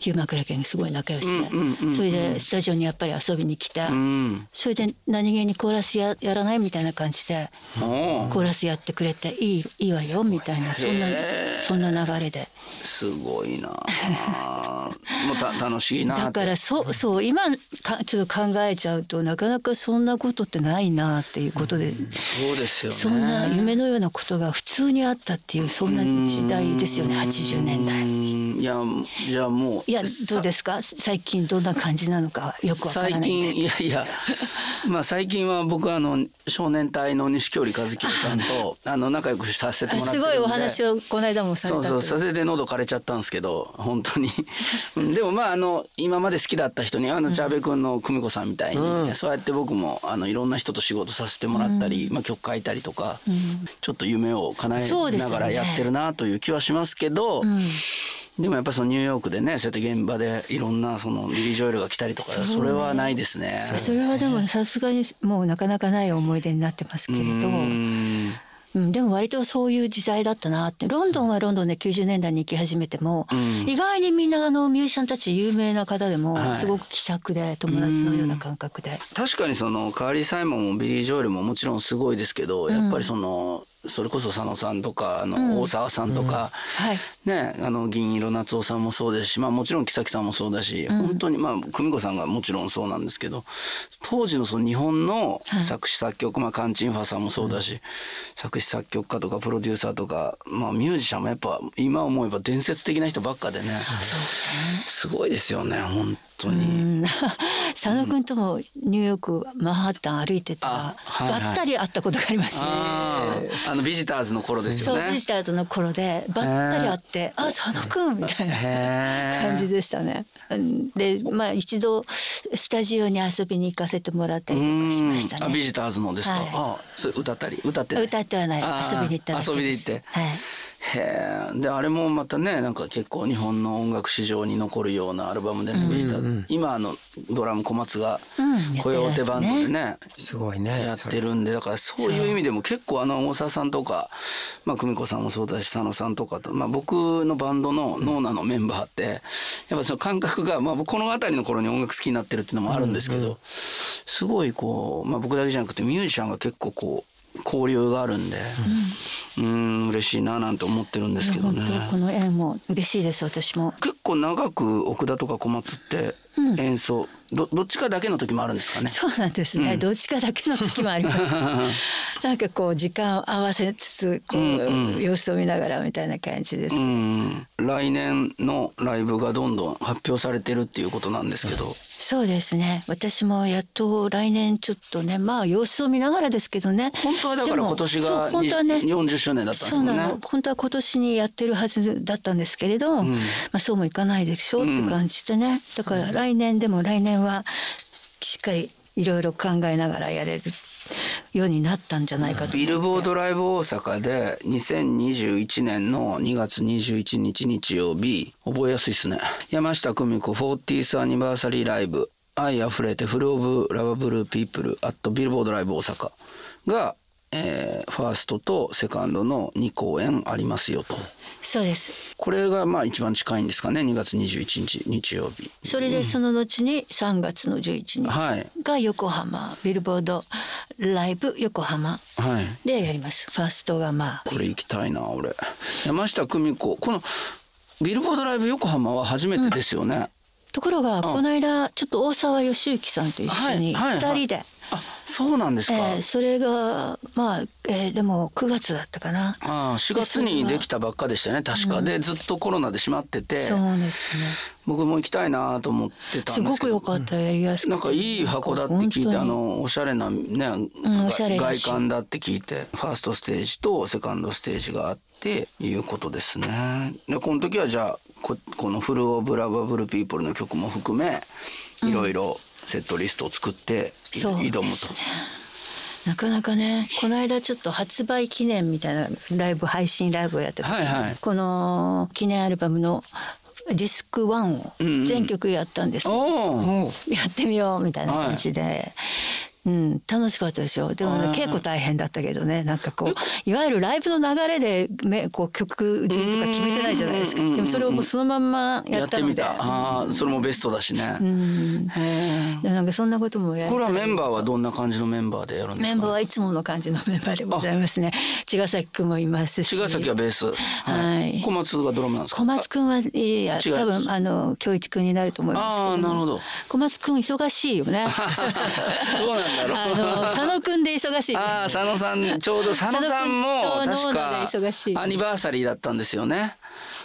ヒューマン・クラケンすごい仲良しで、それでスタジオにやっぱり遊びに来て、うん。それで何気にコーラスややらないみたいな感じでコーラスやってくれていいいいわよみたいなそんなそんな流れですごいなあ。もうた楽しいな。だからそうそう今かちょっと考えちゃうとなかなかそんなことってないなっていうことで、そうですよね。そんな夢のようなことが普通にあったっていうそんな時代ですよね80年代。うんいやじゃあもういやどうですか？最近どんな感じなのかよくわからない最近いやいや まあ最近は僕はあの少年隊の西京里和樹さんとあの仲良くさせてもらってすごいお話をこの間もされたそうそうそれで喉枯れちゃったんですけど本当に。う んでもまああの今まで好きだった人にあのチャーベ君の久美子さんみたいに、そうやって僕もあのいろんな人と仕事させてもらったり、まあ、曲書いたりとか、ちょっと夢を叶えながらやってるなという気はしますけど。でもやっぱそのニューヨークでねそうやって現場でいろんなそのビリー・ジョエルが来たりとかそれはないですね。それはでもさすがにもうなかなかない思い出になってますけれど。うん。うん、でも割とそういう時代だったなって。ロンドンはロンドンで90年代に行き始めても、意外にみんなあのミュージシャンたち有名な方でもはい。すごく気さくで友達のような感覚で、確かにそのカーリー・サイモンもビリー・ジョエルももちろんすごいですけど、やっぱりそのそれこそ佐野さんとかあの大沢さんとか、はい。ねあの銀色夏夫さんもそうですし、まあ、もちろん木崎さんもそうだし、本当にまあ久美子さんがもちろんそうなんですけど当時のその日本の作詞作曲、まあ、カンチンファさんもそうだし、作詞作曲家とかプロデューサーとか、まあ、ミュージシャンもやっぱ今思えば伝説的な人ばっかでね。すごいですよね本当に。うん 佐野君ともニューヨークマンハッタン歩いてたらあはいはいばったり会ったことがありますね。あのビジターズの頃ですよね。そうビジターズの頃でばったり会って「あ佐野君」みたいな感じでしたね。うんでまあ一度スタジオに遊びに行かせてもらったりとかしましたうんあビね。ジターズのですか？はいあそれ歌ったり？歌って歌ってはない遊びに行った遊びに行って。はいへえ。であれもまたねなんか結構日本の音楽史上に残るようなアルバムでね、ビジターズ今あのドラム小松がうん。コヨーテバンドでね。すごいね。やってるんでだからそういう意味でも結構あの大沢さんとか、まあ、久美子さんもそうだし佐野さんとかと、まあ、僕のバンドのノーナのメンバーってやっぱその感覚が、まあ、この辺りの頃に音楽好きになってるっていうのもあるんですけど、すごいこう、まあ、僕だけじゃなくてミュージシャンが結構こう交流があるんでうん嬉しいななんて思ってるんですけど本ね。当この縁も嬉しいです私も。結構長く奥田とか小松って演奏、どどっちかだけの時もあるんですかね。そうなんですね、どっちかだけの時もあります。なんかこう時間を合わせつつこう、様子を見ながらみたいな感じです、うん。来年のライブがどんどん発表されてるっていうことなんですけど、そうですね。私もやっと来年ちょっとねまあ様子を見ながらですけどね。本当はだから今年が本当はね。40周年だったんですもんね。そうなの。本当は今年にやってるはずだったんですけれど、まあ、そうもいかないでしょうって感じでね、だから来年でも来年はしっかりいろいろ考えながらやれるようになったんじゃないかと。ビルボードライブ大阪で2021年の2月21日日曜日覚えやすいですね。山下久美子 40th アニバーサリーライブ。愛あふれてフルオブラバブルピープルアットビルボードライブ大阪が、えーファーストとセカンドの2公演ありますよと。そうです。これがまあ一番近いんですかね？2月21日日曜日。それでその後に3月の11はい。日が横浜ビルボードライブ横浜はい。でやります。ファーストがまあ。これ行きたいな俺。山下久美子このビルボードライブ横浜は初めてですよね、ところがこの間ちょっと大沢義之さんと一緒にはいはいはい。2人で、あそうなんですか、えーそれがまあ、えーでも9月だったかな。ああ4月にできたばっかでしたよね確か、でずっとコロナで閉まってて。そうですね。僕も行きたいなと思ってたんすごくですけど良かったやりやすくなんかいい箱だって聞いてあ本のおしゃれなね、んおしゃれだ外し観だって聞いてファーストステージとセカンドステージがあっていうことですね。でこの時はじゃあここの「フル・オブ・ラバブル・ピープル」の曲も含めいろいろセットリストを作って挑むと。なかなかねこの間ちょっと発売記念みたいなライブ配信ライブをやってた、はいはい。この記念アルバムのディスク1を全曲やったんです、おおやってみようみたいな感じで、うん、楽しかったですよ。でもね結構大変だったけどね。なんかこういわゆるライブの流れでめこう曲順とか決めてないじゃないですか。でもそれをもうそのまんまややったので。ってみた。ああそれもベストだしね。へえでもなんかそんなこともやりこれはメンバーはどんな感じのメンバーでやるんですか？メンバーはいつもの感じのメンバーでございますね。茅ヶ崎くんもいますし。茅ヶ崎はベース、はい。小松がドラムなんですか？小松くんはいや多分あの京一くんになると思いますけどああなるほど。小松くん忙しいよね。どうなんだろうあの佐野くんで忙しいああ佐野さんちょうど佐野さんも確かアニバーサリーだったんですよね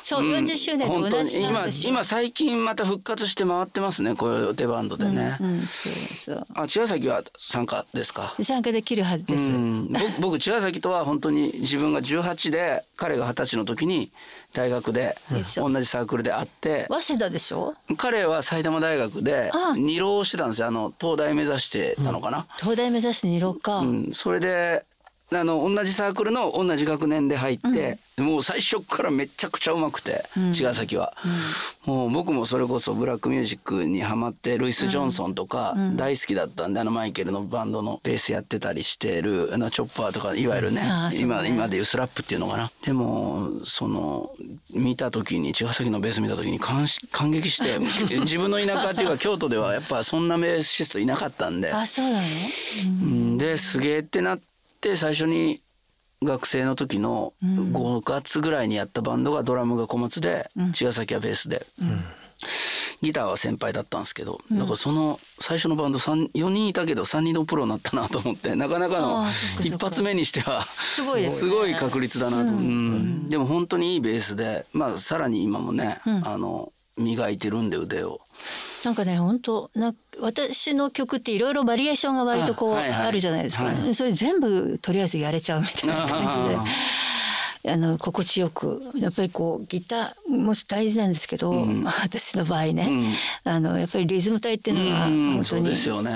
そう40周年と同じ今今最近また復活して回ってますねこういう手バンドでね、うん、そうそう。あ茅ヶ崎は参加ですか？参加できるはずです、うん、僕僕茅ヶ崎とは本当に自分が18で彼が二十歳の時に大学で同じサークルで会って。早稲田でしょ？彼は埼玉大学で二浪してたんですよ。あの東大目指してたのかな、東大目指して二郎か、うん。それであの同じサークルの同じ学年で入って、もう最初からめちゃくちゃうまくて、茅ヶ崎は、もう僕もそれこそブラックミュージックにハマってルイス・ジョンソンとか大好きだったんで、あのマイケルのバンドのベースやってたりしてるあのチョッパーとかいわゆるね今今でいうスラップっていうのかな。でもその見た時に茅ヶ崎のベース見た時に感し感激して 自分の田舎っていうか京都ではやっぱそんなベーシストいなかったんで。あそうなのうん。ですげえってなって最初に学生の時の5月ぐらいにやったバンドがドラムが小松で茅ヶ崎はベースで、ギターは先輩だったんですけど、だからその最初のバンド4人いたけど3人のプロになったなと思ってなかなかの一発目にしてはすごいすごい確率だなと、うん。でも本当にいいベースで、まあ、さらに今もね、あの磨いてるんで腕を。なんかね本当な私の曲っていろいろバリエーションが割とこうあるじゃないですか、はい。それ全部とりあえずやれちゃうみたいな感じで。あ の心地よくやっぱりこうギターも大事なんですけど、まあ私の場合ね、あのやっぱりリズム体っていうのはうん。本当に、そうですよね、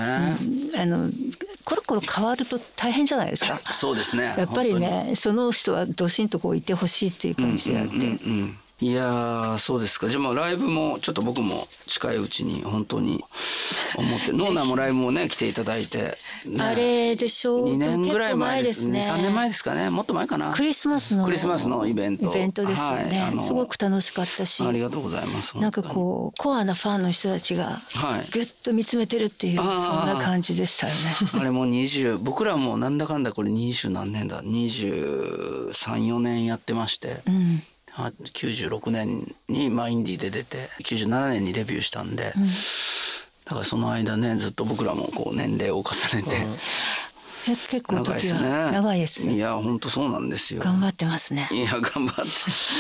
あのコロコロ変わると大変じゃないですか。そうですね。やっぱりねその人はどしんとこういてほしいっていう感じであって、うんうんいやーそうですか。じゃあまあライブもちょっと僕も近いうちに本当に思ってノーナーもライブもね来ていただいて、ね、あれでしょう。2年ぐらい前ですね。結構3年前ですかね。もっと前かな。クリスマスのクリスマスのイベント。イベントですよね、はいすごく楽しかったし。ありがとうございますなんかこうコアなファンの人たちがはい。ぐっと見つめてるっていうそんあーな感じでしたよね。あれもう20僕らもなんだかんだこれ20何年だ。234年やってまして、うん。あ96年にマインディーで出て97年にデビューしたんで、だからその間ねずっと僕らもこう年齢を重ねて、え結構長いですね長いですね。いや本当そうなんですよ頑張ってますね。いや頑張っ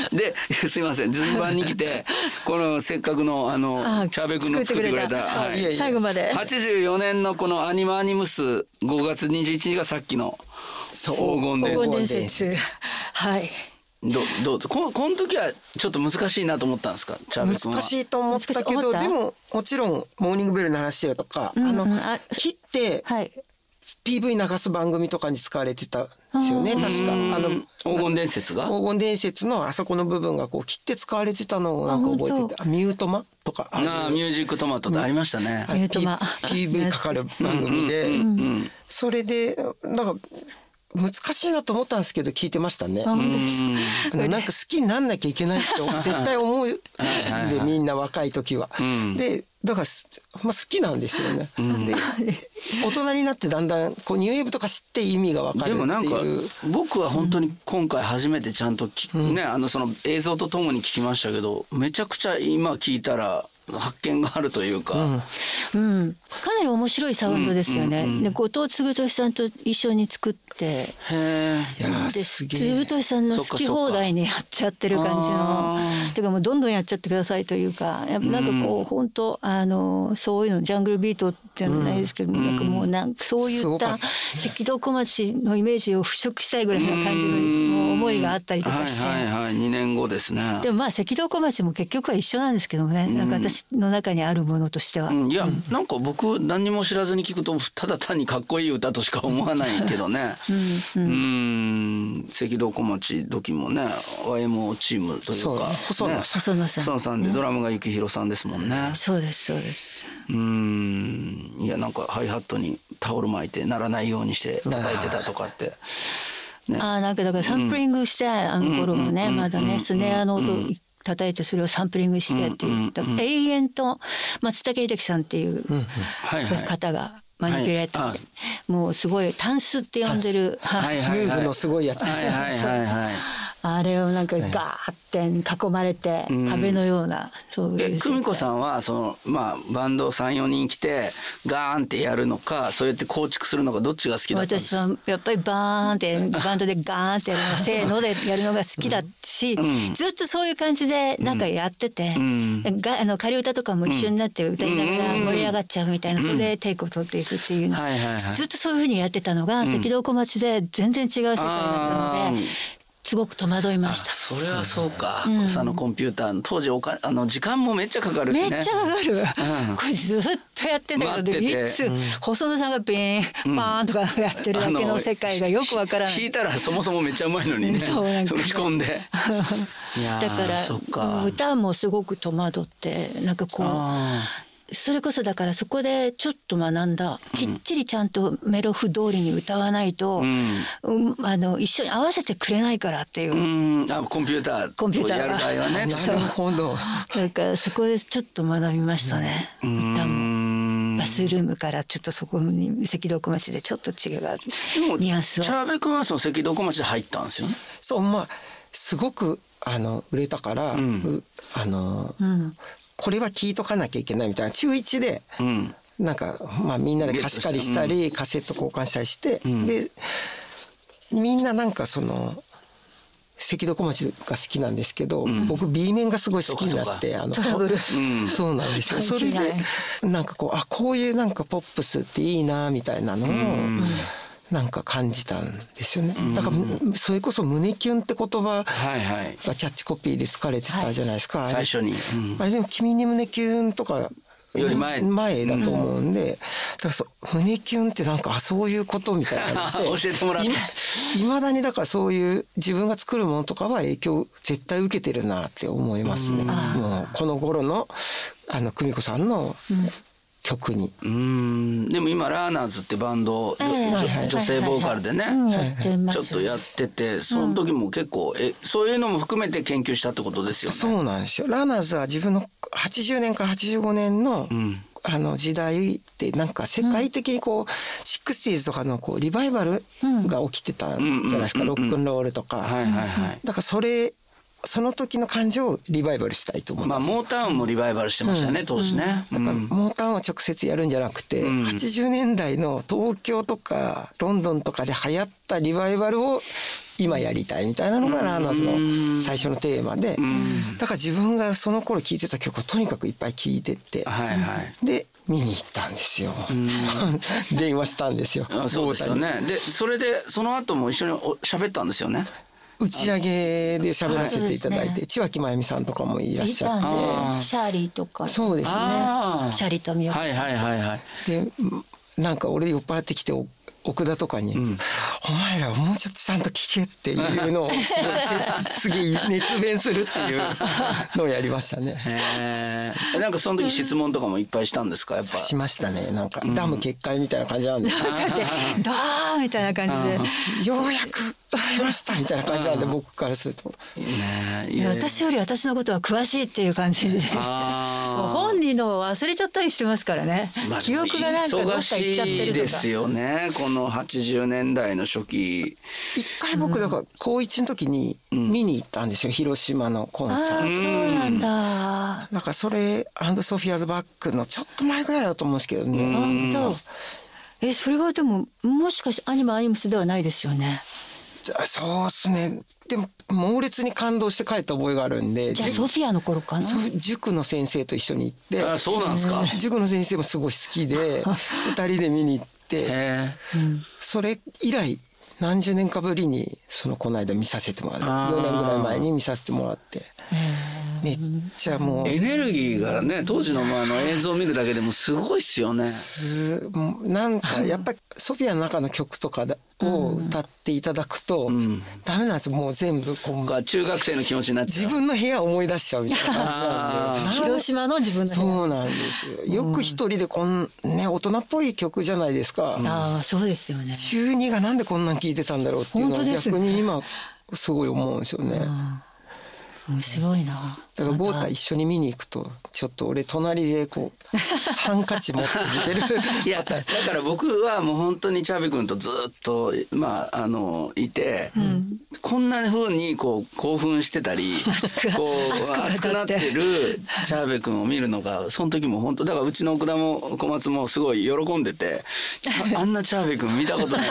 てで すいません順番に来て このせっかくのあのあチャーベ君の作ってくれたはい最後まで。84年のこのアニマアニムス5月21日がさっきの黄金伝説。はい。どどうここの時はちょっと難しいなと思ったんですか？チャーベ君は。難しいと思ったけどでももちろんモーニングベルの話だとか、うんあのうんあ切ってはい。PV 流す番組とかに使われてたんですよね確か。あの黄金伝説が？黄金伝説のあそこの部分がこう切って使われてたのをなんか覚えてて。あミュートマとか。あああミュージックトマトってありましたね、はい。ミュートマ。P- PV かかる番組で。それでなんか難しいなと思ったんですけど聞いてましたね。なんか好きになんなきゃいけないって 絶対思う。でみんな若い時は。ん。でだからす、まあ、好きなんですよね。で大人になってだんだんこうニューウェーブとか知って意味がわかるっていう。でもなんか僕は本当に今回初めてちゃんとき、ねあのその映像とともに聞きましたけどめちゃくちゃ今聞いたら発見があるというか、うん。かなり面白いサウンドですよね。で後藤嗣俊さんと一緒に作って。へえ嗣俊さんの好き放題にやっちゃってる感じの。あー。てかもうどんどんやっちゃってくださいというかやっぱなんかこう本当あのそういうのジャングルビートじゃないですけど、なんかもうなんかそういった赤道小町のイメージを払拭したいぐらいな感じのもう思いがあったりとかして。はいはいはい。2年後ですね。でもまあ赤道小町も結局は一緒なんですけどね、なんか私の中にあるものとしては、うんいや、なんか僕何にも知らずに聞くとただ単にかっこいい歌としか思わないけどね。うん赤道小町時もね YMO チームというかね。細野さん細野さん。細野さんでドラムが幸宏さんですもんね。そうですそうです。うん。いやなんかハイハットにタオル巻いて鳴らないようにして叩いてたとかって。ね。ああなんかだからサンプリングして、あの頃もね、まだねスネアの音叩いてそれをサンプリングしてっていう、永遠と松竹秀樹さんっていう方がマニピュレーター。で、はい。もうすごいタンスって呼んでる、はいはいはい。ムーブのすごいやつ。はいはいはいはい あれをなんかガーって囲まれて壁のような、そういうえ久美子さんはそのまあバンド34人来てガーンってやるのかそうやって構築するのかどっちが好きだったんです私かはやっぱりバーンってバンドでガーンってやるのがせーのでやるのが好きだし、ずっとそういう感じでなんかやってて、があの仮歌とかも一緒になって歌いながら盛り上がっちゃうみたいな、それでテイクを取っていくっていうの、ずっとそういうふうにやってたのが、赤道小町で全然違う世界だったので。すごく戸惑いました。それはそうか、あのコンピューターの当時おかあの時間もめっちゃかかるしね。めっちゃかかる、これずっとやってんだけどいつ、細野さんがビーン、バーンとかやってるだけの世界がよくわからない弾いたらそもそもめっちゃうまいのにね。そうなんかね。打ち込んで。いやーだからそっか。歌もすごく戸惑ってなんかこうあそれこそだからそこでちょっと学んだ、きっちりちゃんとメロフ通りに歌わないと、うん。あの一緒に合わせてくれないからっていう、ーうん。あコンピューターコンピューターやる場合はね。そう。なるほど。なんかそこでちょっと学びましたね、歌も。バスルームからちょっとそこに赤道小町でちょっと違う。ニュアンスをチャーベ君はその赤道小町で入ったんですよね。そうまあすごくあの売れたから、うあの、これは聞いとかなきゃいけないみたいな。中1で、うん。なんか、まあ、みんなで貸し借りしたり、カセット交換したりして、でみんななんかその赤道小町が好きなんですけど、僕 B 面がすごい好きになってあのトラブル。そうなんですよ。それでなんかこうあこういうなんかポップスっていいなみたいなのを。なんか感じたんですよね。だからそれこそ胸キュンって言葉はいはい。がキャッチコピーで使われてたじゃないですか。あれ最初に、うん。あれでも君に胸キュンとかより前。前だと思うんで、だからそう胸キュンってなんかあそういうことみたいなのって 教えてもらって。いまだにだからそういう自分が作るものとかは影響絶対受けてるなって思いますね。もうこの頃のあの久美子さんの曲に。うーんでも今ラーナーズってバンド、ええ女性ボーカルでね、ちょっとやっててその時も結構、えそういうのも含めて研究したってことですよね？そうなんですよ。ラーナーズは自分の80年から85年の、あの時代ってなんか世界的にこう、60s とかのこうリバイバルが起きてたんじゃないですか、ロックンロールとか。はいはいはい。だからそれその時の感情をリバイバルしたいと思ってまあます。モータウンもリバイバルしてましたね、当時ね。だからモータウンを直接やるんじゃなくて、80年代の東京とかロンドンとかで流行ったリバイバルを今やりたいみたいなのがラーナーズの最初のテーマで、だから自分がその頃聴いてた曲をとにかくいっぱい聴いてって、はいはい。で見に行ったんですよ。電話したんですよ。あそうですよね。でそれでその後も一緒にお喋ったんですよね。打ち上げで喋らせていただいて、千脇真由美さんとかもいらっいしゃって。シャーリーとかそうですね。あシャーリーとみよはいはいはいはい。でなんか俺酔っ払ってきてお奥田とかに、お前らもうちょっとちゃんと聞け」っていうのを すごいすげえ熱弁するっていうのをやりましたね。へえ。なんかその時質問とかもいっぱいしたんですか？やっぱ。しましたねなんかダム決壊みたいな感じなんで、ドーみたいな感じで。ようやく会えましたみたいな感じなんで僕からするとねえいや私より私のことは詳しいっていう感じで。本人のを忘れちゃったりしてますからね。ーまあ記憶がなんかどっか忙行っちゃってるとか。ですよねこの80年代の初期一回僕だから高一の時に見に行ったんですよ広島のコンああそうサート。なんだ。なんかそれアンドソフィアズバックのちょっと前ぐらいだと思うんですけどね。本当。えそれはでももしかしてアニマアニムスではないですよね。そうっすねでも猛烈に感動して帰った覚えがあるんでじゃあソフィアの頃かな？そう塾の先生と一緒に行ってあそうなんですか塾の先生もすごい好きで 二人で見に行ってへえそれ以来何十年かぶりにそのこの間見させてもらってあー。4年ぐらい前に見させてもらってめっちゃもう。エネルギーがね当時のまああの映像を見るだけでもすごいっすよね。すなんかやっぱりソフィアの中の曲とかだを歌っていただくとダメなんですよ。もう全部こうが中学生の気持ちになっちゃう。自分の部屋を思い出しちゃうみたいな感じなんで。広島の自分の部屋。そうなんですよ。よく一人でこんね大人っぽい曲じゃないですか、ああそうですよね。中二がなんでこんなん聴いてたんだろうっていうのを逆に今すごい思うんですよね。面白いな。だからゴータ一緒に見に行くとちょっと俺隣でこう ハンカチ持って見てる。いや だから僕はもう本当にチャービ君とずっとまああのいて、こんな風にこう興奮してたりこう熱くなってるチャーベ君を見るのがその時も本当だからうちの奥田も小松もすごい喜んでて あんなチャーベ君見たことない。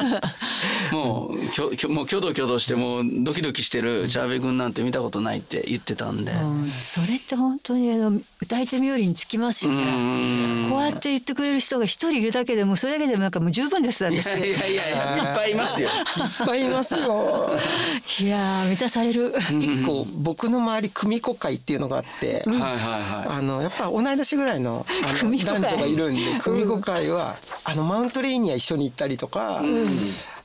もうきょきょもうキョドキョドしてもうドキドキしてるチャーベ君なんて見たことないって言ってたんで。うんそれって本当にあの歌い手冥利につきますよね。こうやって言ってくれる人が一人いるだけでもそれだけでもなんかもう十分ですなんいですよ。やいやいやいやいっぱいいますよ。いっぱいいますよ いやー満たされる。結構僕の周り組子会っていうのがあって、はいはいはい。あのやっぱ同い年ぐらいのあの組子会男女がいるんで組子会は、あのマウントレーニア一緒に行ったりとか、あマ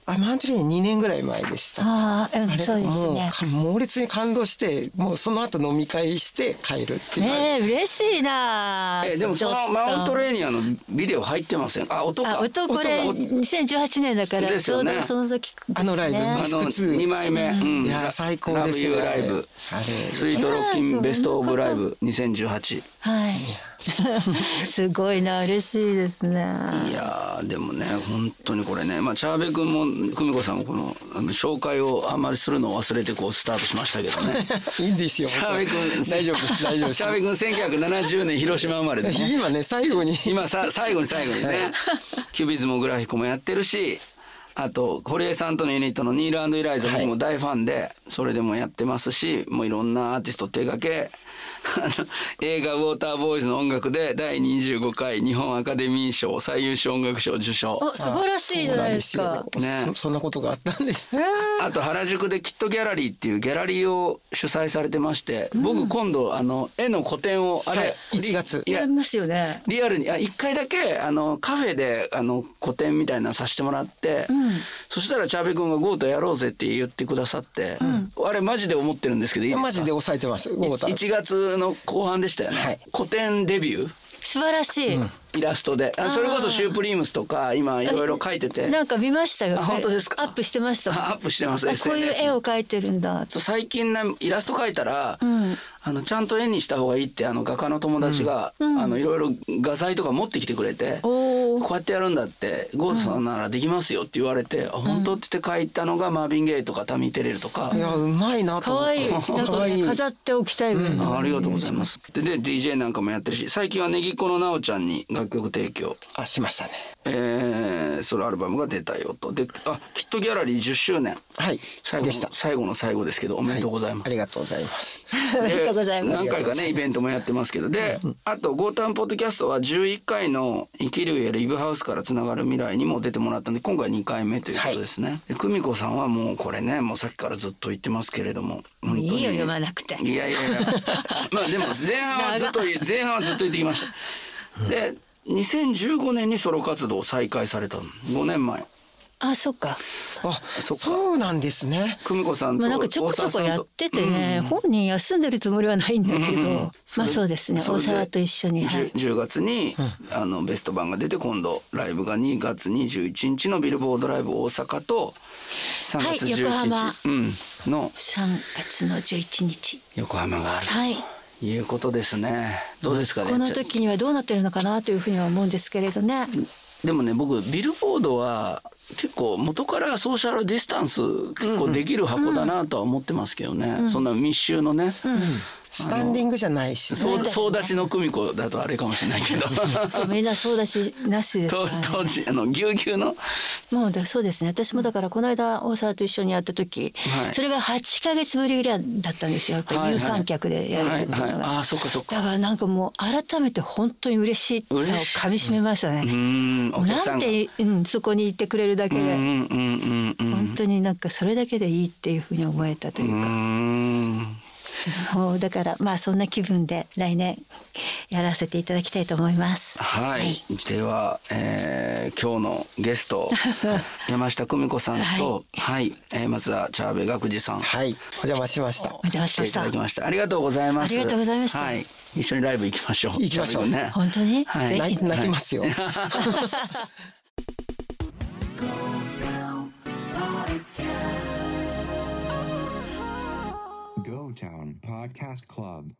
ウントレーニア2年ぐらい前でした。ああ、うん、あれそうですもうね。か猛烈に感動してもうその後飲み会して帰るっていう。か、ねえ嬉しいな。えでもそのマウントレーニアのビデオ入ってません。あ音か。あ音これ音が2018年だからちょうどその時、あのライブね。あのディスク2 2枚目、うん。いや最高ですよ。ラブユーライブ。あれ。スイートロッキンベストオブライブ2018はい。すごいな嬉しいですね。いやーでもね本当にこれねまあチャーベ君も久美子さんもこのあの紹介をあんまりするのを忘れてこうスタートしましたけどね。いいんですよチャーベ君大丈夫です大丈夫です。チャーベ君1970年広島生まれでね。今ね最後に。今さ最後に最後にね。キュビズモグラフィコもやってるしあと堀江さんとのユニットのニールイライザ僕も大ファンでそれでもやってますしもういろんなアーティスト手掛け 映画「ウォーターボーイズ」の音楽で第25回日本アカデミー賞最優秀音楽賞受賞。お素晴らしいじゃないですか。ね。そそんなことがあったんですね。あと原宿でキットギャラリーっていうギャラリーを主催されてまして僕今度あの絵の個展をあれ、はい。1月。いややりますよね。リアルにあ一回だけあのカフェであの個展みたいなのさせてもらって、そしたらチャーベ君が「ゴートやろうぜ」って言ってくださって、あれマジで思ってるんですけどいいですか？マジで抑えてますゴータ1月の後半でしたよね、はい。個展デビュー？素晴らしい。イラストで。あそれこそシュープリームスとか今いろいろ書いてて。なんか見ましたよ。あ本当ですか？アップしてました？アップしてますあこういう絵を描いてるんだ。そう最近ねイラスト描いたら、ん。あのちゃんと絵にした方がいいってあの画家の友達が、あのいろいろ画材とか持ってきてくれて、おお。こうやってやるんだってゴードさんならできますよって言われて、あ本当って言って書いたのがマービン・ゲイとかタミー・テレルとか。い。やうまいなと思って可愛い。飾っておきたいぐらありがとうございます。でで DJ なんかもやってるし最近はねぎっこのなおちゃんに楽曲提供、あしましたね。えー、ソロアルバムが出たよと。であキットギャラリー10周年。はい。最後のでした。最後の最後ですけどおめでとうございます。ありがとうございます。ありがとうございます。何回かねイベントもやってますけど。で、あと「ゴータンポッドキャスト」は11回の「生きる上リブハウスからつながる未来」にも出てもらったんで今回2回目ということですね。で久美子さんはもうこれねもうさっきからずっと言ってますけれども本当に。いいよ読まなくて。いやいやいや。まあでも前半はずっと前半はずっと言ってきました。で2015年にソロ活動を再開されたの5年前あ、そっか。あそっかそうなんですね久美子さんとまあなんかちょこちょこやっててね、本人休んでるつもりはないんだけど、まあそうですね。大沢と一緒に。は 10, い。10月に、あのベスト版が出て今度ライブが2月21日のビルボードライブ大阪と3月はい11日、横浜うん、の3月の11日。横浜があるはい。ということですね。どうですかね。この時にはどうなってるのかなというふうには思うんですけれどね。でもね僕ビルボードは結構元からソーシャルディスタンス結構できる箱だなとは思ってますけどね、そんな密集のね、スタンディングじゃないし、そう総立ちの久美子だとあれかもしれないけど。そうみんなそうだしなしですか当ら、ね。当時あのぎゅうぎゅうの？もうだそうですね。私もだからこの間大沢と一緒にやった時、はい。それが8か月ぶりぐらいだったんですよ。やっぱり有観客でやるっていうのが、はいはい、ああそっかそっか。だからなんかもう改めて本当に嬉しさをかみしめましたね。うーんなんんて、うん、そこにいてくれるだけで、うんうんうんうん。本当になんかそれだけでいいっていうふうに思えたというか、ん もうだからまあそんな気分で来年やらせていただきたいと思います。はい、では、えー今日のゲスト 山下久美子さんと、はい、えーまずはチャーベ学次さん、はい。お邪魔しました。お邪魔しました。来ていただきました。ありがとうございます。ありがとうございました。はい、一緒にライブ行きましょう。行きましょう。ね。本当に、はい。泣きますよ Go Town Podcast Club.